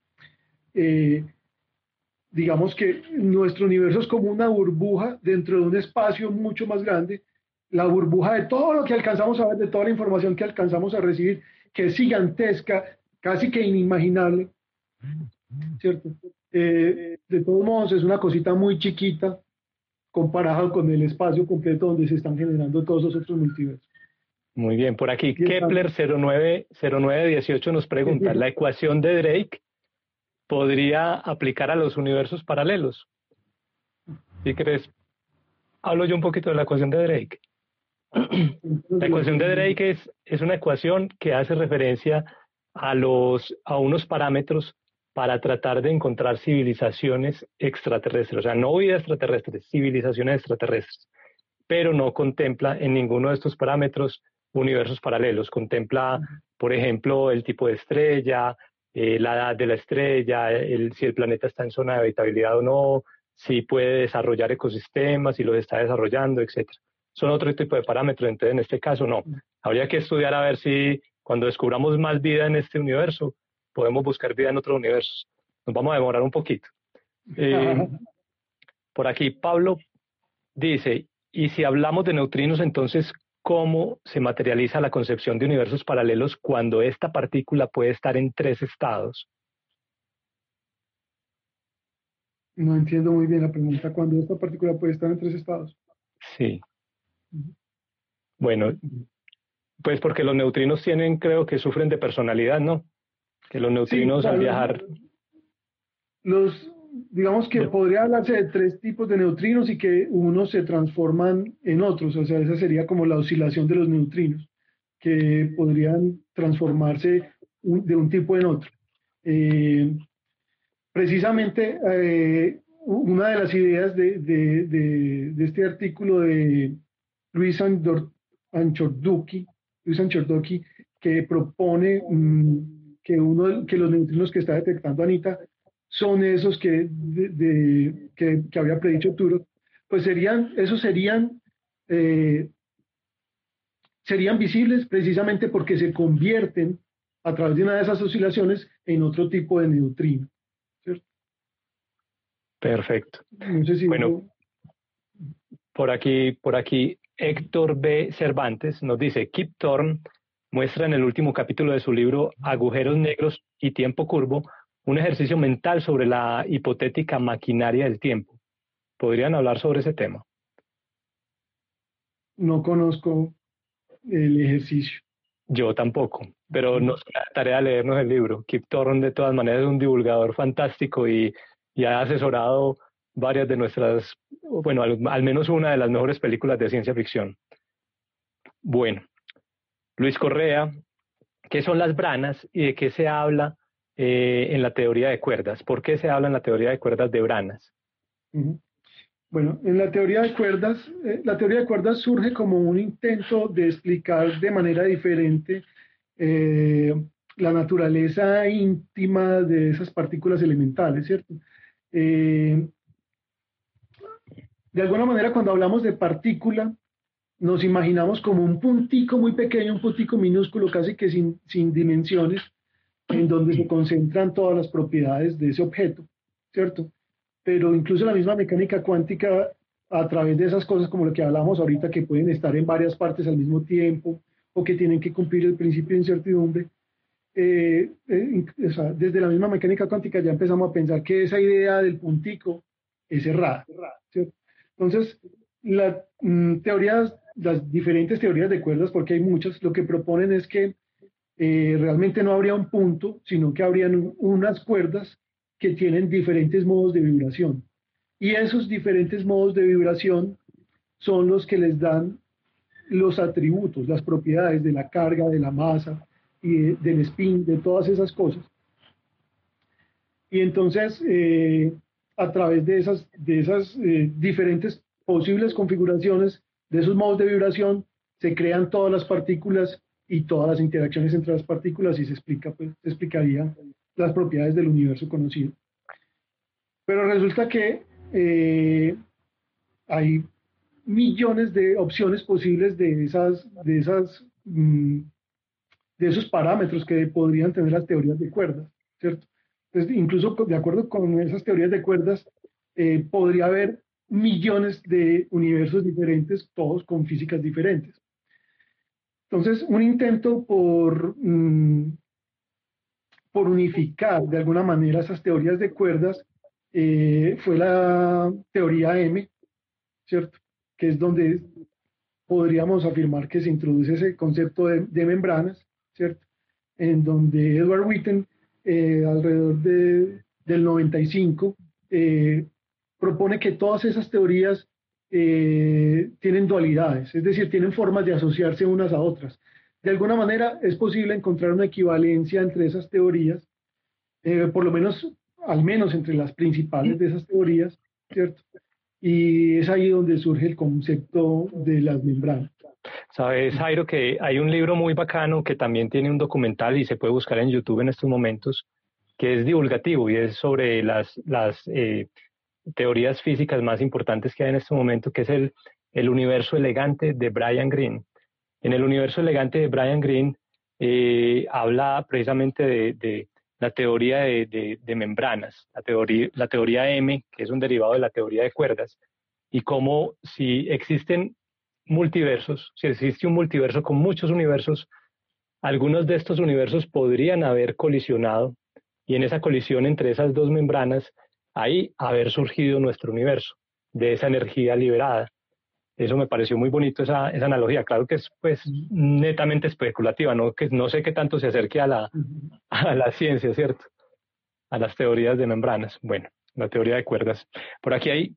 digamos que nuestro universo es como una burbuja dentro de un espacio mucho más grande, la burbuja de todo lo que alcanzamos a ver, de toda la información que alcanzamos a recibir, que es gigantesca, casi que inimaginable, ¿cierto? Eh, de todos modos es una cosita muy chiquita comparada con el espacio completo donde se están generando todos los otros multiversos. Muy bien, por aquí Kepler 09, 0918 nos pregunta, ¿la ecuación de Drake podría aplicar a los universos paralelos? ¿Sí crees? Hablo yo un poquito de la ecuación de Drake. La ecuación de Drake es, es una ecuación que hace referencia a, los, a unos parámetros para tratar de encontrar civilizaciones extraterrestres, o sea, no vida extraterrestres, civilizaciones extraterrestres, pero no contempla en ninguno de estos parámetros universos paralelos, contempla, por ejemplo, el tipo de estrella, eh, la edad de la estrella, el, si el planeta está en zona de habitabilidad o no, si puede desarrollar ecosistemas, si los está desarrollando, etc. Son otro tipo de parámetros, entonces en este caso no. Habría que estudiar a ver si cuando descubramos más vida en este universo, podemos buscar vida en otros universos. Nos vamos a demorar un poquito. Eh, por aquí Pablo dice, y si hablamos de neutrinos, entonces, ¿cómo se materializa la concepción de universos paralelos cuando esta partícula puede estar en tres estados? No entiendo muy bien la pregunta. ¿Cuándo esta partícula puede estar en tres estados? Sí. Bueno, pues porque los neutrinos tienen, creo que sufren de personalidad, ¿no? Que los neutrinos al viajar. Los, digamos que podría hablarse de tres tipos de neutrinos y que unos se transforman en otros, o sea, esa sería como la oscilación de los neutrinos, que podrían transformarse de un tipo en otro. Eh, precisamente, eh, una de las ideas de, de, este artículo de Luis Anchorduki, Luis Anchorduki que propone que, uno, que los neutrinos que está detectando Anita son esos que, de, que, había predicho Turo, pues serían, esos serían, eh, serían visibles precisamente porque se convierten a través de una de esas oscilaciones en otro tipo de neutrino. Perfecto. bueno, por aquí, por aquí Héctor B. Cervantes nos dice, Kip Thorne muestra en el último capítulo de su libro Agujeros Negros y Tiempo Curvo un ejercicio mental sobre la hipotética maquinaria del tiempo. ¿Podrían hablar sobre ese tema? No conozco el ejercicio. Yo tampoco, pero nos tarea leernos el libro. Kip Thorne de todas maneras es un divulgador fantástico y, ha asesorado varias de nuestras, bueno, al menos una de las mejores películas de ciencia ficción. Bueno, Luis Correa, ¿qué son las branas y de qué se habla eh, en la teoría de cuerdas? ¿Por qué se habla en la teoría de cuerdas de branas? Bueno, en la teoría de cuerdas, eh, la teoría de cuerdas surge como un intento de explicar de manera diferente eh, la naturaleza íntima de esas partículas elementales, ¿cierto? de alguna manera cuando hablamos de partícula, nos imaginamos como un puntico muy pequeño, un puntico minúsculo, casi que sin, sin dimensiones, en donde se concentran todas las propiedades de ese objeto, ¿cierto? Pero incluso la misma mecánica cuántica, a través de esas cosas como lo que hablamos ahorita, que pueden estar en varias partes al mismo tiempo o que tienen que cumplir el principio de incertidumbre, eh, eh, desde la misma mecánica cuántica ya empezamos a pensar que esa idea del puntico es errada. Entonces, la, mm, teorías, las diferentes teorías de cuerdas, porque hay muchas, lo que proponen es que eh, realmente no habría un punto, sino que habrían unas cuerdas que tienen diferentes modos de vibración. Y esos diferentes modos de vibración son los que les dan los atributos, las propiedades de la carga, de la masa y del spin, de todas esas cosas. Y entonces, eh, a través de esas, de esas eh, diferentes posibles configuraciones de esos modos de vibración, se crean todas las partículas y todas las interacciones entre las partículas y se explica, pues, se explicaría las propiedades del universo conocido. Pero resulta que eh, hay millones de opciones posibles de esas, de esas, mm, de esos parámetros que podrían tener las teorías de cuerdas, ¿cierto? Entonces, incluso de acuerdo con esas teorías de cuerdas, eh, podría haber millones de universos diferentes, todos con físicas diferentes. Entonces, un intento por, mm, por unificar de alguna manera esas teorías de cuerdas eh, fue la teoría M, ¿cierto? Que es donde podríamos afirmar que se introduce ese concepto de, membranas, ¿cierto? En donde Edward Witten, eh, alrededor de, del 95, eh, propone que todas esas teorías eh, tienen dualidades, es decir, tienen formas de asociarse unas a otras. De alguna manera es posible encontrar una equivalencia entre esas teorías, eh, por lo menos, al menos entre las principales de esas teorías, ¿cierto? Y es ahí donde surge el concepto de las membranas. Sabes, Jairo, que hay un libro muy bacano que también tiene un documental y se puede buscar en YouTube en estos momentos, que es divulgativo y es sobre las, las eh, teorías físicas más importantes que hay en este momento, que es el, el universo elegante de Brian Greene. En el universo elegante de Brian Greene eh, habla precisamente de, la teoría de, membranas, la teoría, la teoría M, que es un derivado de la teoría de cuerdas, y cómo si existen multiversos, si existe un multiverso con muchos universos, algunos de estos universos podrían haber colisionado y en esa colisión entre esas dos membranas ahí haber surgido nuestro universo, de esa energía liberada. Eso me pareció muy bonito, esa, esa analogía. Claro que es pues netamente especulativa, ¿no? Que no sé qué tanto se acerque a la, a la ciencia, ¿cierto? A las teorías de membranas. Bueno, la teoría de cuerdas. Por aquí hay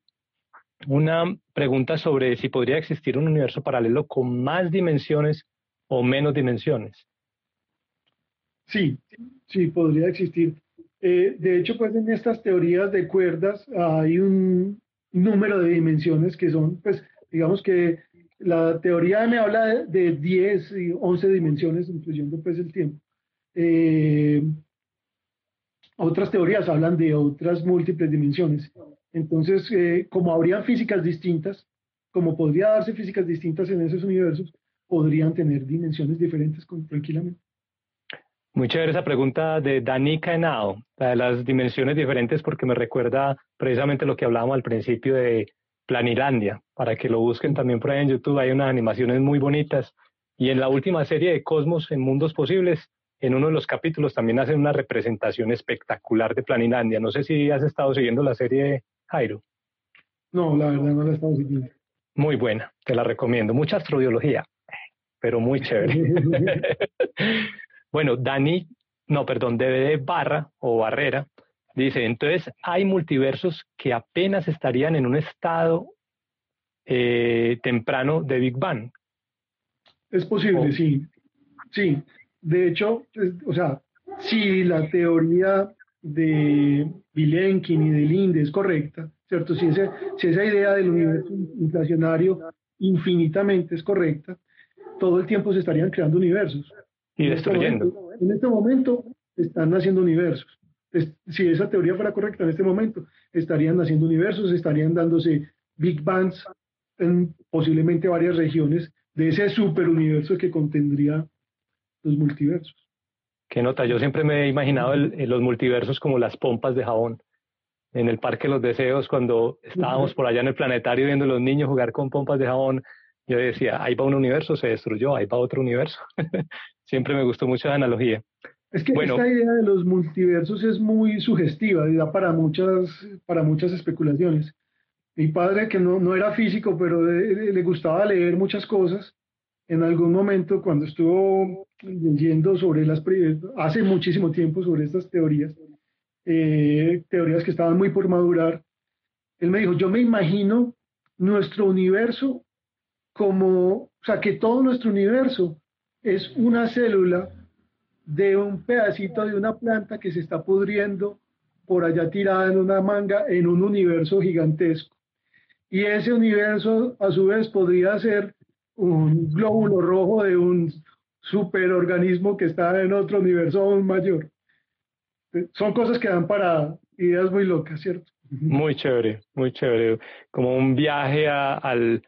una pregunta sobre si podría existir un universo paralelo con más dimensiones o menos dimensiones. Sí, sí, podría existir. Eh, de hecho, pues en estas teorías de cuerdas hay un número de dimensiones que son, pues, digamos que la teoría me habla de, 10 y 11 dimensiones, incluyendo pues el tiempo. Eh, otras teorías hablan de otras múltiples dimensiones. Entonces, eh, como habrían físicas distintas, como podría darse físicas distintas en esos universos, podrían tener dimensiones diferentes tranquilamente. Muy chévere esa pregunta de Danica Henao, la de las dimensiones diferentes, porque me recuerda precisamente lo que hablábamos al principio de Planilandia, para que lo busquen también por ahí en YouTube, hay unas animaciones muy bonitas. Y en la última serie de Cosmos en Mundos Posibles, en uno de los capítulos también hacen una representación espectacular de Planilandia. No sé si has estado siguiendo la serie, Jairo. No, la verdad no la he estado siguiendo. Muy buena, te la recomiendo. Mucha astrobiología, pero muy chévere. Bueno, Dani, no, perdón, DVD barra o barrera, dice, entonces hay multiversos que apenas estarían en un estado eh, temprano de Big Bang. Es posible, sí. Sí, de hecho, o sea, si la teoría de Vilenkin y de Linde es correcta, ¿cierto? Si, si esa idea del universo inflacionario infinitamente es correcta, todo el tiempo se estarían creando universos y destruyendo. en este momento están naciendo universos. si esa teoría fuera correcta en este momento, estarían naciendo universos, estarían dándose Big Bangs en posiblemente varias regiones de ese superuniverso que contendría los multiversos. Qué nota, yo siempre me he imaginado los multiversos como las pompas de jabón en el Parque de los Deseos, cuando estábamos por allá en el planetario viendo a los niños jugar con pompas de jabón, yo decía, ahí va un universo, se destruyó, ahí va otro universo. Siempre me gustó mucho la analogía. Es que esta idea de los multiversos es muy sugestiva y da para muchas, para muchas especulaciones. Mi padre, que no, no era físico, pero le gustaba leer muchas cosas, en algún momento cuando estuvo leyendo sobre las, hace muchísimo tiempo sobre estas teorías, eh, teorías que estaban muy por madurar, él me dijo, yo me imagino nuestro universo como, o sea, que todo nuestro universo es una célula de un pedacito de una planta que se está pudriendo por allá tirada en una manga en un universo gigantesco. Y ese universo a su vez podría ser un glóbulo rojo de un superorganismo que está en otro universo aún mayor. Son cosas que dan para ideas muy locas, ¿cierto? Muy chévere, muy chévere. Como un viaje al,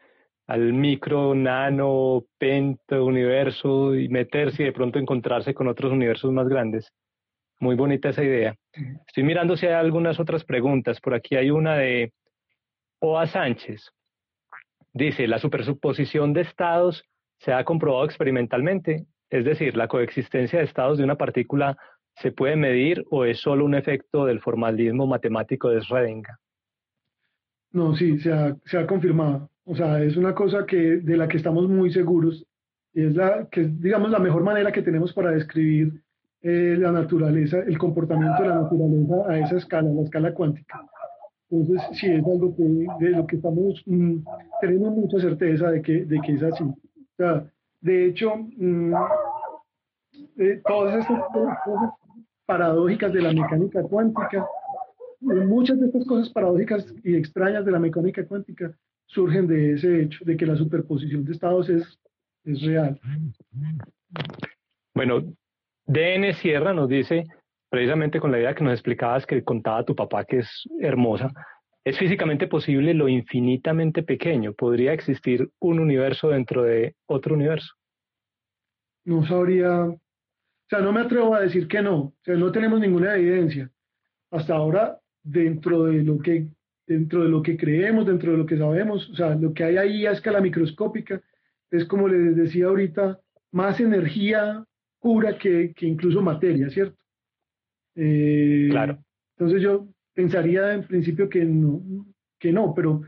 al micro, nano, penta universo y meterse y de pronto encontrarse con otros universos más grandes. Muy bonita esa idea. Estoy mirando si hay algunas otras preguntas. Por aquí hay una de Oa Sánchez. Dice, la supersuposición de estados se ha comprobado experimentalmente, es decir, la coexistencia de estados de una partícula se puede medir o es solo un efecto del formalismo matemático de Schrödinger. No, sí, se ha, se ha confirmado. O sea, es una cosa que, de la que estamos muy seguros y es la que digamos la mejor manera que tenemos para describir eh, la naturaleza, el comportamiento de la naturaleza a esa escala, la escala cuántica. Entonces, sí, es algo que, de lo que estamos, mm, tenemos mucha certeza de que, de que es así. O sea, de hecho, mm, eh, todas estas cosas paradójicas de la mecánica cuántica, muchas de estas cosas paradójicas y extrañas de la mecánica cuántica surgen de ese hecho, de que la superposición de estados es, es real. Bueno, DN Sierra nos dice, precisamente con la idea que nos explicabas que contaba tu papá, que es hermosa, ¿es físicamente posible lo infinitamente pequeño? ¿Podría existir un universo dentro de otro universo? No sabría, o sea, no me atrevo a decir que no, o sea, no tenemos ninguna evidencia. Hasta ahora, dentro de lo que dentro de lo que creemos, dentro de lo que sabemos, o sea, lo que hay ahí a escala microscópica es como les decía ahorita, más energía pura que, que incluso materia, ¿cierto? Eh, claro. Entonces yo pensaría en principio que no, que no, pero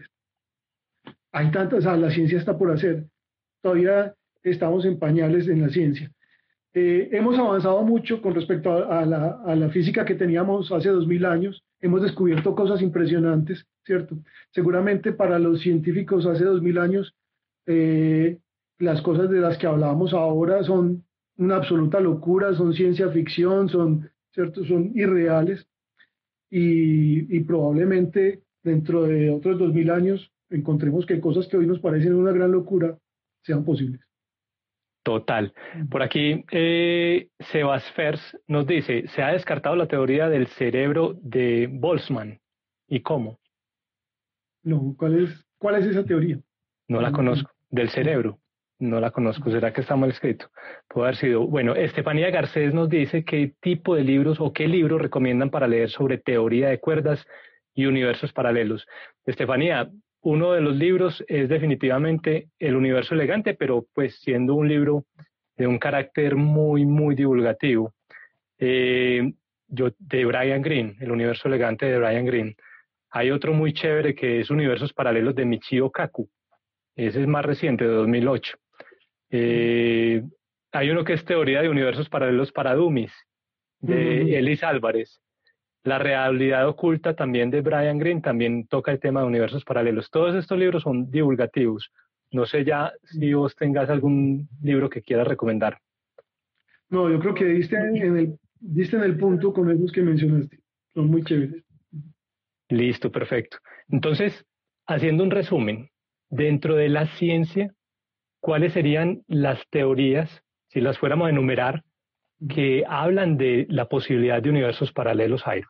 hay tantas, o sea, la ciencia está por hacer. Todavía estamos en pañales en la ciencia. Eh, hemos avanzado mucho con respecto a, la, física que teníamos hace dos mil años. Hemos descubierto cosas impresionantes, ¿cierto? Seguramente para los científicos hace dos mil años, eh, las cosas de las que hablábamos ahora son una absoluta locura, son ciencia ficción, son ¿cierto? Son irreales y, probablemente dentro de otros dos mil años encontremos que cosas que hoy nos parecen una gran locura sean posibles. Total. Por aquí, eh, Sebas Fers nos dice, se ha descartado la teoría del cerebro de Boltzmann. ¿Y cómo? No, ¿cuál es, cuál es esa teoría? No la conozco. Del cerebro. No la conozco, ¿será que está mal escrito? Puede haber sido. Bueno, Estefanía Garcés nos dice qué tipo de libros o qué libros recomiendan para leer sobre teoría de cuerdas y universos paralelos. Estefanía, uno de los libros es definitivamente El universo elegante, pero pues siendo un libro de un carácter muy, muy divulgativo. Eh, yo, de Brian Greene, El universo elegante de Brian Greene. Hay otro muy chévere que es Universos paralelos de Michio Kaku. Ese es más reciente, de 2008. Eh, hay uno que es Teoría de Universos Paralelos para Dummies, de Elis Álvarez. La realidad oculta también de Brian Greene también toca el tema de universos paralelos. Todos estos libros son divulgativos. No sé ya si vos tengas algún libro que quieras recomendar. No, yo creo que diste en el, diste en el punto con esos que mencionaste. Son muy chéveres. Listo, perfecto. Entonces, haciendo un resumen, dentro de la ciencia cuáles serían las teorías, si las fuéramos a enumerar, que hablan de la posibilidad de universos paralelos, Jairo.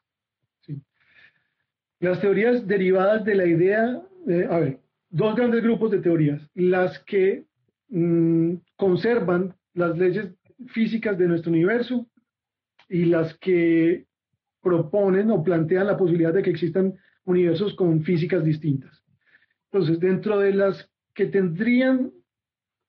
Las teorías derivadas de la idea, a ver, dos grandes grupos de teorías, las que mm, conservan las leyes físicas de nuestro universo y las que proponen o plantean la posibilidad de que existan universos con físicas distintas. Entonces, dentro de las que tendrían,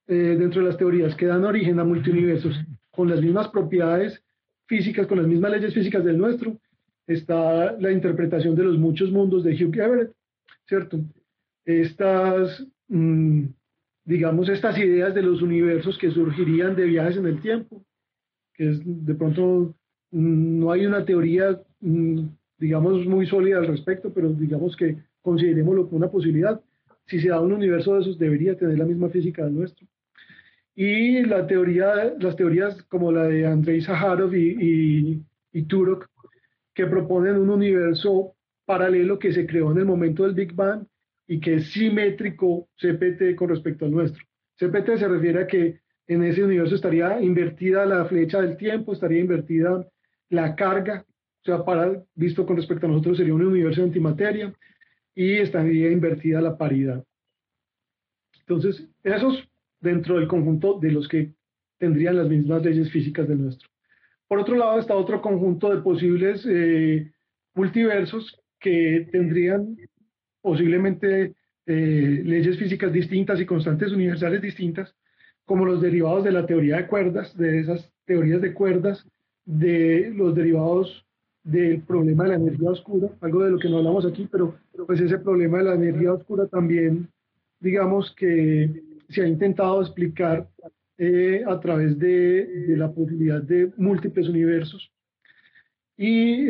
eh, dentro de las teorías que dan origen a multiuniversos con las mismas propiedades físicas, con las mismas leyes físicas del nuestro, está la interpretación de los muchos mundos de Hugh Everett, ¿cierto? Estas, mm, digamos, estas ideas de los universos que surgirían de viajes en el tiempo, que es, de pronto mm, no hay una teoría, mm, digamos, muy sólida al respecto, pero digamos que considerémoslo como una posibilidad. Si se da un universo de esos, debería tener la misma física del nuestro. Y la teoría, las teorías como la de Andrei Saharov y, y, y Turok, que proponen un universo paralelo que se creó en el momento del Big Bang y que es simétrico CPT con respecto al nuestro. CPT se refiere a que en ese universo estaría invertida la flecha del tiempo, estaría invertida la carga, o sea, para, visto con respecto a nosotros sería un universo de antimateria y estaría invertida la paridad. Entonces, esos dentro del conjunto de los que tendrían las mismas leyes físicas del nuestro. Por otro lado está otro conjunto de posibles eh, multiversos que tendrían posiblemente eh, leyes físicas distintas y constantes universales distintas, como los derivados de la teoría de cuerdas, de esas teorías de cuerdas, de los derivados del problema de la energía oscura, algo de lo que no hablamos aquí, pero pues ese problema de la energía oscura también, digamos que se ha intentado explicar eh, a través de, la posibilidad de múltiples universos y,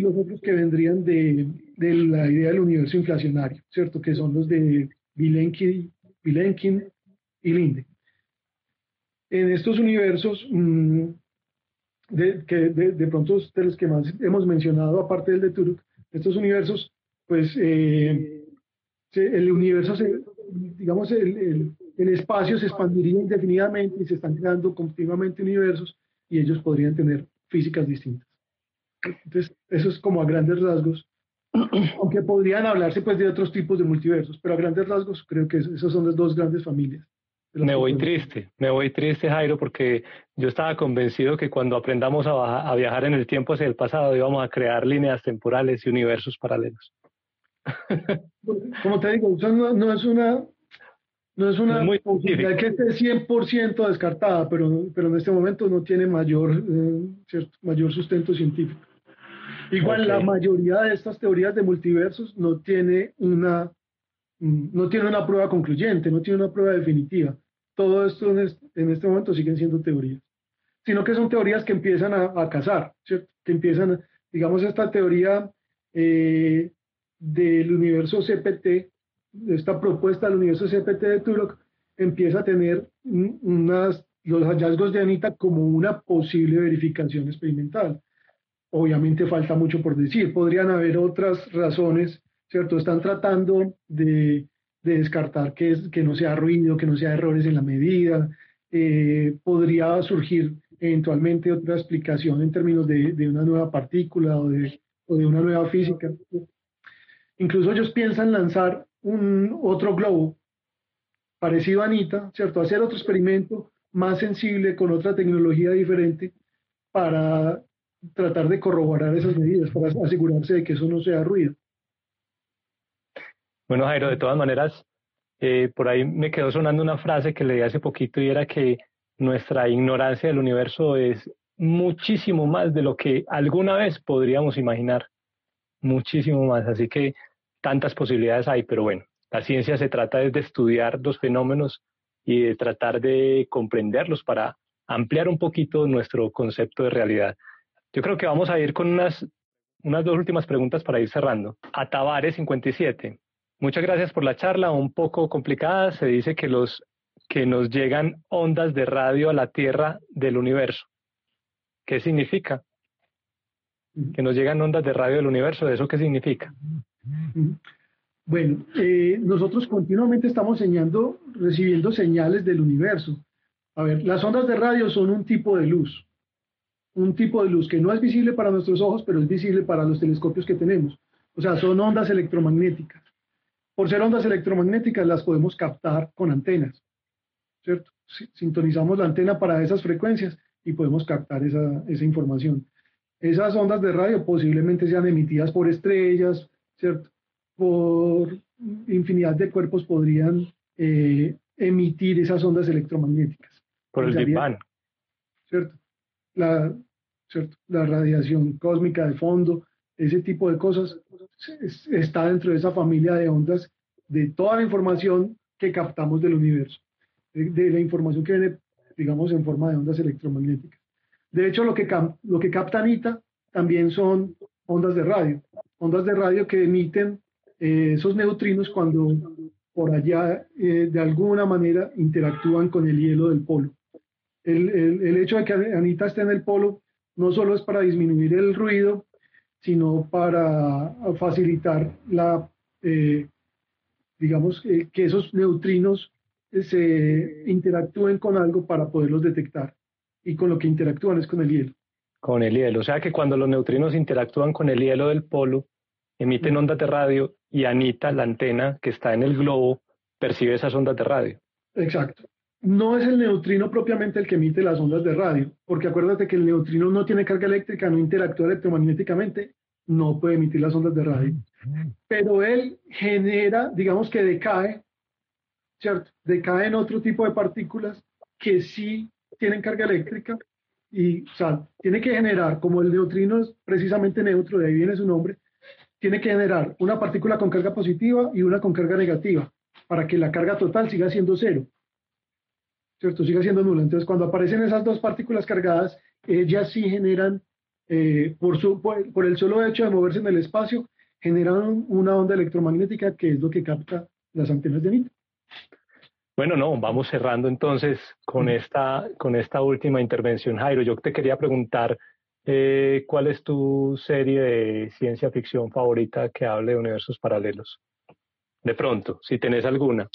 los otros que vendrían de, de, la idea del universo inflacionario, ¿cierto? Que son los de Vilenkin, Vilenkin y Linde. En estos universos, mmm, de, que de, pronto de los que más hemos mencionado, aparte del de Turuk, estos universos, pues eh, el universo, se, digamos, el, el, el, espacio se expandiría indefinidamente y se están creando continuamente universos y ellos podrían tener físicas distintas. Entonces, eso es como a grandes rasgos, aunque podrían hablarse pues de otros tipos de multiversos, pero a grandes rasgos creo que esas son las dos grandes familias. Me voy triste, me voy triste, Jairo, porque yo estaba convencido que cuando aprendamos a, a, viajar en el tiempo hacia el pasado íbamos a crear líneas temporales y universos paralelos. Como te digo, no, no es una, no es una muy posibilidad que esté 100% descartada, pero, pero en este momento no tiene mayor, eh, cierto, mayor sustento científico. Igual okay. la mayoría de estas teorías de multiversos no tiene una no tiene una prueba concluyente, no tiene una prueba definitiva todo esto en este, en este, momento siguen siendo teorías, sino que son teorías que empiezan a, a casar, ¿cierto? que empiezan, digamos, esta teoría eh, del universo CPT, esta propuesta del universo CPT de Turok, empieza a tener unas, los hallazgos de Anita como una posible verificación experimental. Obviamente falta mucho por decir, podrían haber otras razones, ¿cierto? Están tratando de de descartar que, no sea ruido, que no sea errores en la medida. Eh, podría surgir eventualmente otra explicación en términos de, una nueva partícula o de, una nueva física. Incluso ellos piensan lanzar un otro globo parecido a Anita, ¿cierto? Hacer otro experimento más sensible con otra tecnología diferente para tratar de corroborar esas medidas, para asegurarse de que eso no sea ruido. Bueno, Jairo, de todas maneras, eh, por ahí me quedó sonando una frase que leí hace poquito y era que nuestra ignorancia del universo es muchísimo más de lo que alguna vez podríamos imaginar, muchísimo más. Así que tantas posibilidades hay, pero bueno, la ciencia se trata de estudiar los fenómenos y de tratar de comprenderlos para ampliar un poquito nuestro concepto de realidad. Yo creo que vamos a ir con unas, unas dos últimas preguntas para ir cerrando. Atavare 57. Muchas gracias por la charla, un poco complicada. Se dice que, los, que nos llegan ondas de radio a la Tierra del universo. ¿Qué significa? Que nos llegan ondas de radio del universo, ¿eso qué significa? Bueno, eh, nosotros continuamente estamos recibiendo señales del universo. A ver, las ondas de radio son un tipo de luz, un tipo de luz que no es visible para nuestros ojos, pero es visible para los telescopios que tenemos. O sea, son ondas electromagnéticas. por ser ondas electromagnéticas, las podemos captar con antenas, ¿cierto? Sintonizamos la antena para esas frecuencias y podemos captar esa información. Esas ondas de radio posiblemente sean emitidas por estrellas, ¿cierto? Por infinidad de cuerpos podrían eh, emitir esas ondas electromagnéticas. Por el Big Bang. ¿Cierto? La, ¿cierto? La radiación cósmica de fondo, ese tipo de cosas está dentro de esa familia de ondas de toda la información que captamos del universo, de, la información que viene, digamos, en forma de ondas electromagnéticas. De hecho, lo que, lo capta Anita también son ondas de radio, ondas de radio que emiten eh, esos neutrinos cuando por allá eh, de alguna manera interactúan con el hielo del polo. El, el, hecho de que Anita esté en el polo no solo es para disminuir el ruido, sino para facilitar la, eh, digamos, que esos neutrinos se interactúen con algo para poderlos detectar. Y con lo que interactúan es con el hielo. Con el hielo. O sea que cuando los neutrinos interactúan con el hielo del polo, emiten ondas de radio y Anita, la antena que está en el globo, percibe esas ondas de radio. Exacto. No es el neutrino propiamente el que emite las ondas de radio, porque acuérdate que el neutrino no tiene carga eléctrica, no interactúa electromagnéticamente, no puede emitir las ondas de radio. Pero él genera, digamos que decae, ¿cierto? Decae en otro tipo de partículas que sí tienen carga eléctrica y, o sea, tiene que generar, como el neutrino es precisamente neutro, de ahí viene su nombre, tiene que generar una partícula con carga positiva y una con carga negativa para que la carga total siga siendo cero. ¿Cierto? Siga siendo nula. Entonces, cuando aparecen esas dos partículas cargadas, ellas sí generan, eh, por, su, por, el solo hecho de moverse en el espacio, generan una onda electromagnética que es lo que capta las antenas de NIT. Bueno, no, vamos cerrando entonces con esta, con esta última intervención, Jairo. Yo te quería preguntar eh, ¿Cuál es tu serie de ciencia ficción favorita que hable de universos paralelos? De pronto, si tenés alguna.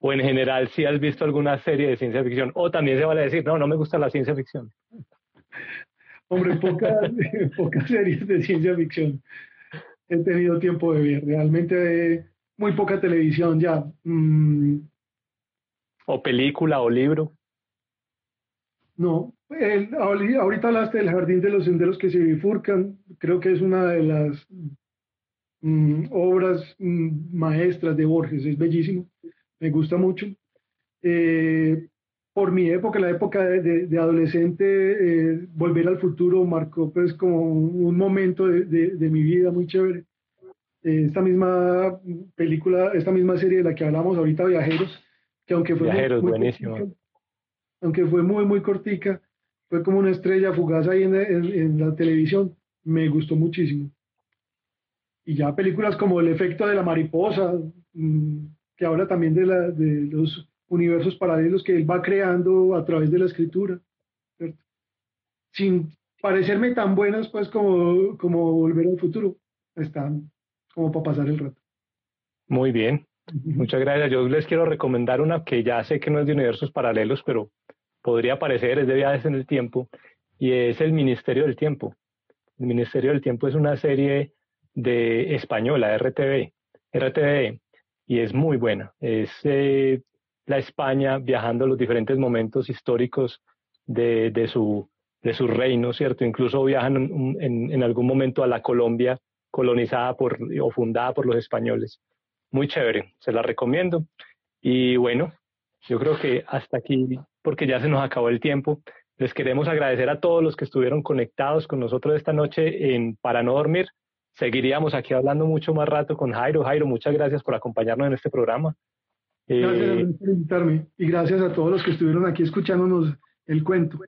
O en general, si has visto alguna serie de ciencia ficción. O también se vale decir, no, no me gusta la ciencia ficción. Hombre, pocas, pocas series de ciencia ficción he tenido tiempo de ver. Realmente muy poca televisión ya. Mm. O película o libro. No, ahorita hablaste del Jardín de los Senderos que se bifurcan, creo que es una de las mm, obras mm, maestras de Borges, es bellísimo, me gusta mucho. Eh, por mi época, la época de, adolescente, eh, Volver al Futuro marcó pues como un momento de, mi vida muy chévere. Eh, esta misma película, esta misma serie de la que hablamos ahorita, Viajeros, que aunque fue Viajeros, buenísimo. aunque fue muy, muy cortica, fue como una estrella fugaz ahí en, la televisión. Me gustó muchísimo. Y ya películas como El efecto de la mariposa, mm, que habla también de, la, de los universos paralelos que él va creando a través de la escritura. Sin parecerme tan buenas pues como, como Volver al Futuro. Están como para pasar el rato. Muy bien. Muchas gracias. Yo les quiero recomendar una que ya sé que no es de universos paralelos, pero podría aparecer, es de viajes en el tiempo, y es El Ministerio del Tiempo. El Ministerio del Tiempo es una serie de española, RTV, RTV, y es muy buena. Es eh, la España viajando a los diferentes momentos históricos de, de, su, de su reino, ¿cierto? Incluso viajan en, en, algún momento a la Colombia colonizada por, o fundada por los españoles. Muy chévere, se la recomiendo. Y bueno, yo creo que hasta aquí porque ya se nos acabó el tiempo. Les queremos agradecer a todos los que estuvieron conectados con nosotros esta noche en Para no dormir. Seguiríamos aquí hablando mucho más rato con Jairo. Jairo, muchas gracias por acompañarnos en este programa. Gracias eh, por invitarme y gracias a todos los que estuvieron aquí escuchándonos el cuento.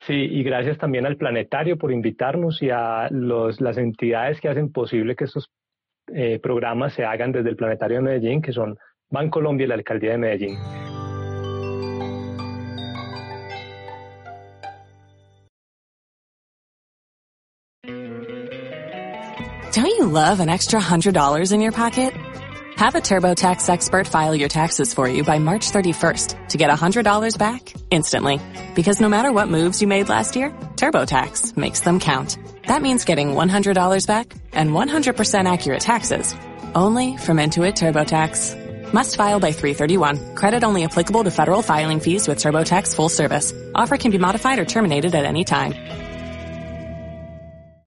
Sí, y gracias también al planetario por invitarnos y a los, las entidades que hacen posible que estos eh, programas se hagan desde el planetario de Medellín, que son Bancolombia y la Alcaldía de Medellín. Don't you love an extra $100 in your pocket? Have a TurboTax expert file your taxes for you by March 31st to get $100 back instantly. Because no matter what moves you made last year, TurboTax makes them count. That means getting $100 back and 100% accurate taxes Only from Intuit TurboTax. Must file by 331. Credit only applicable to federal filing fees with TurboTax full service. Offer can be modified or terminated at any time.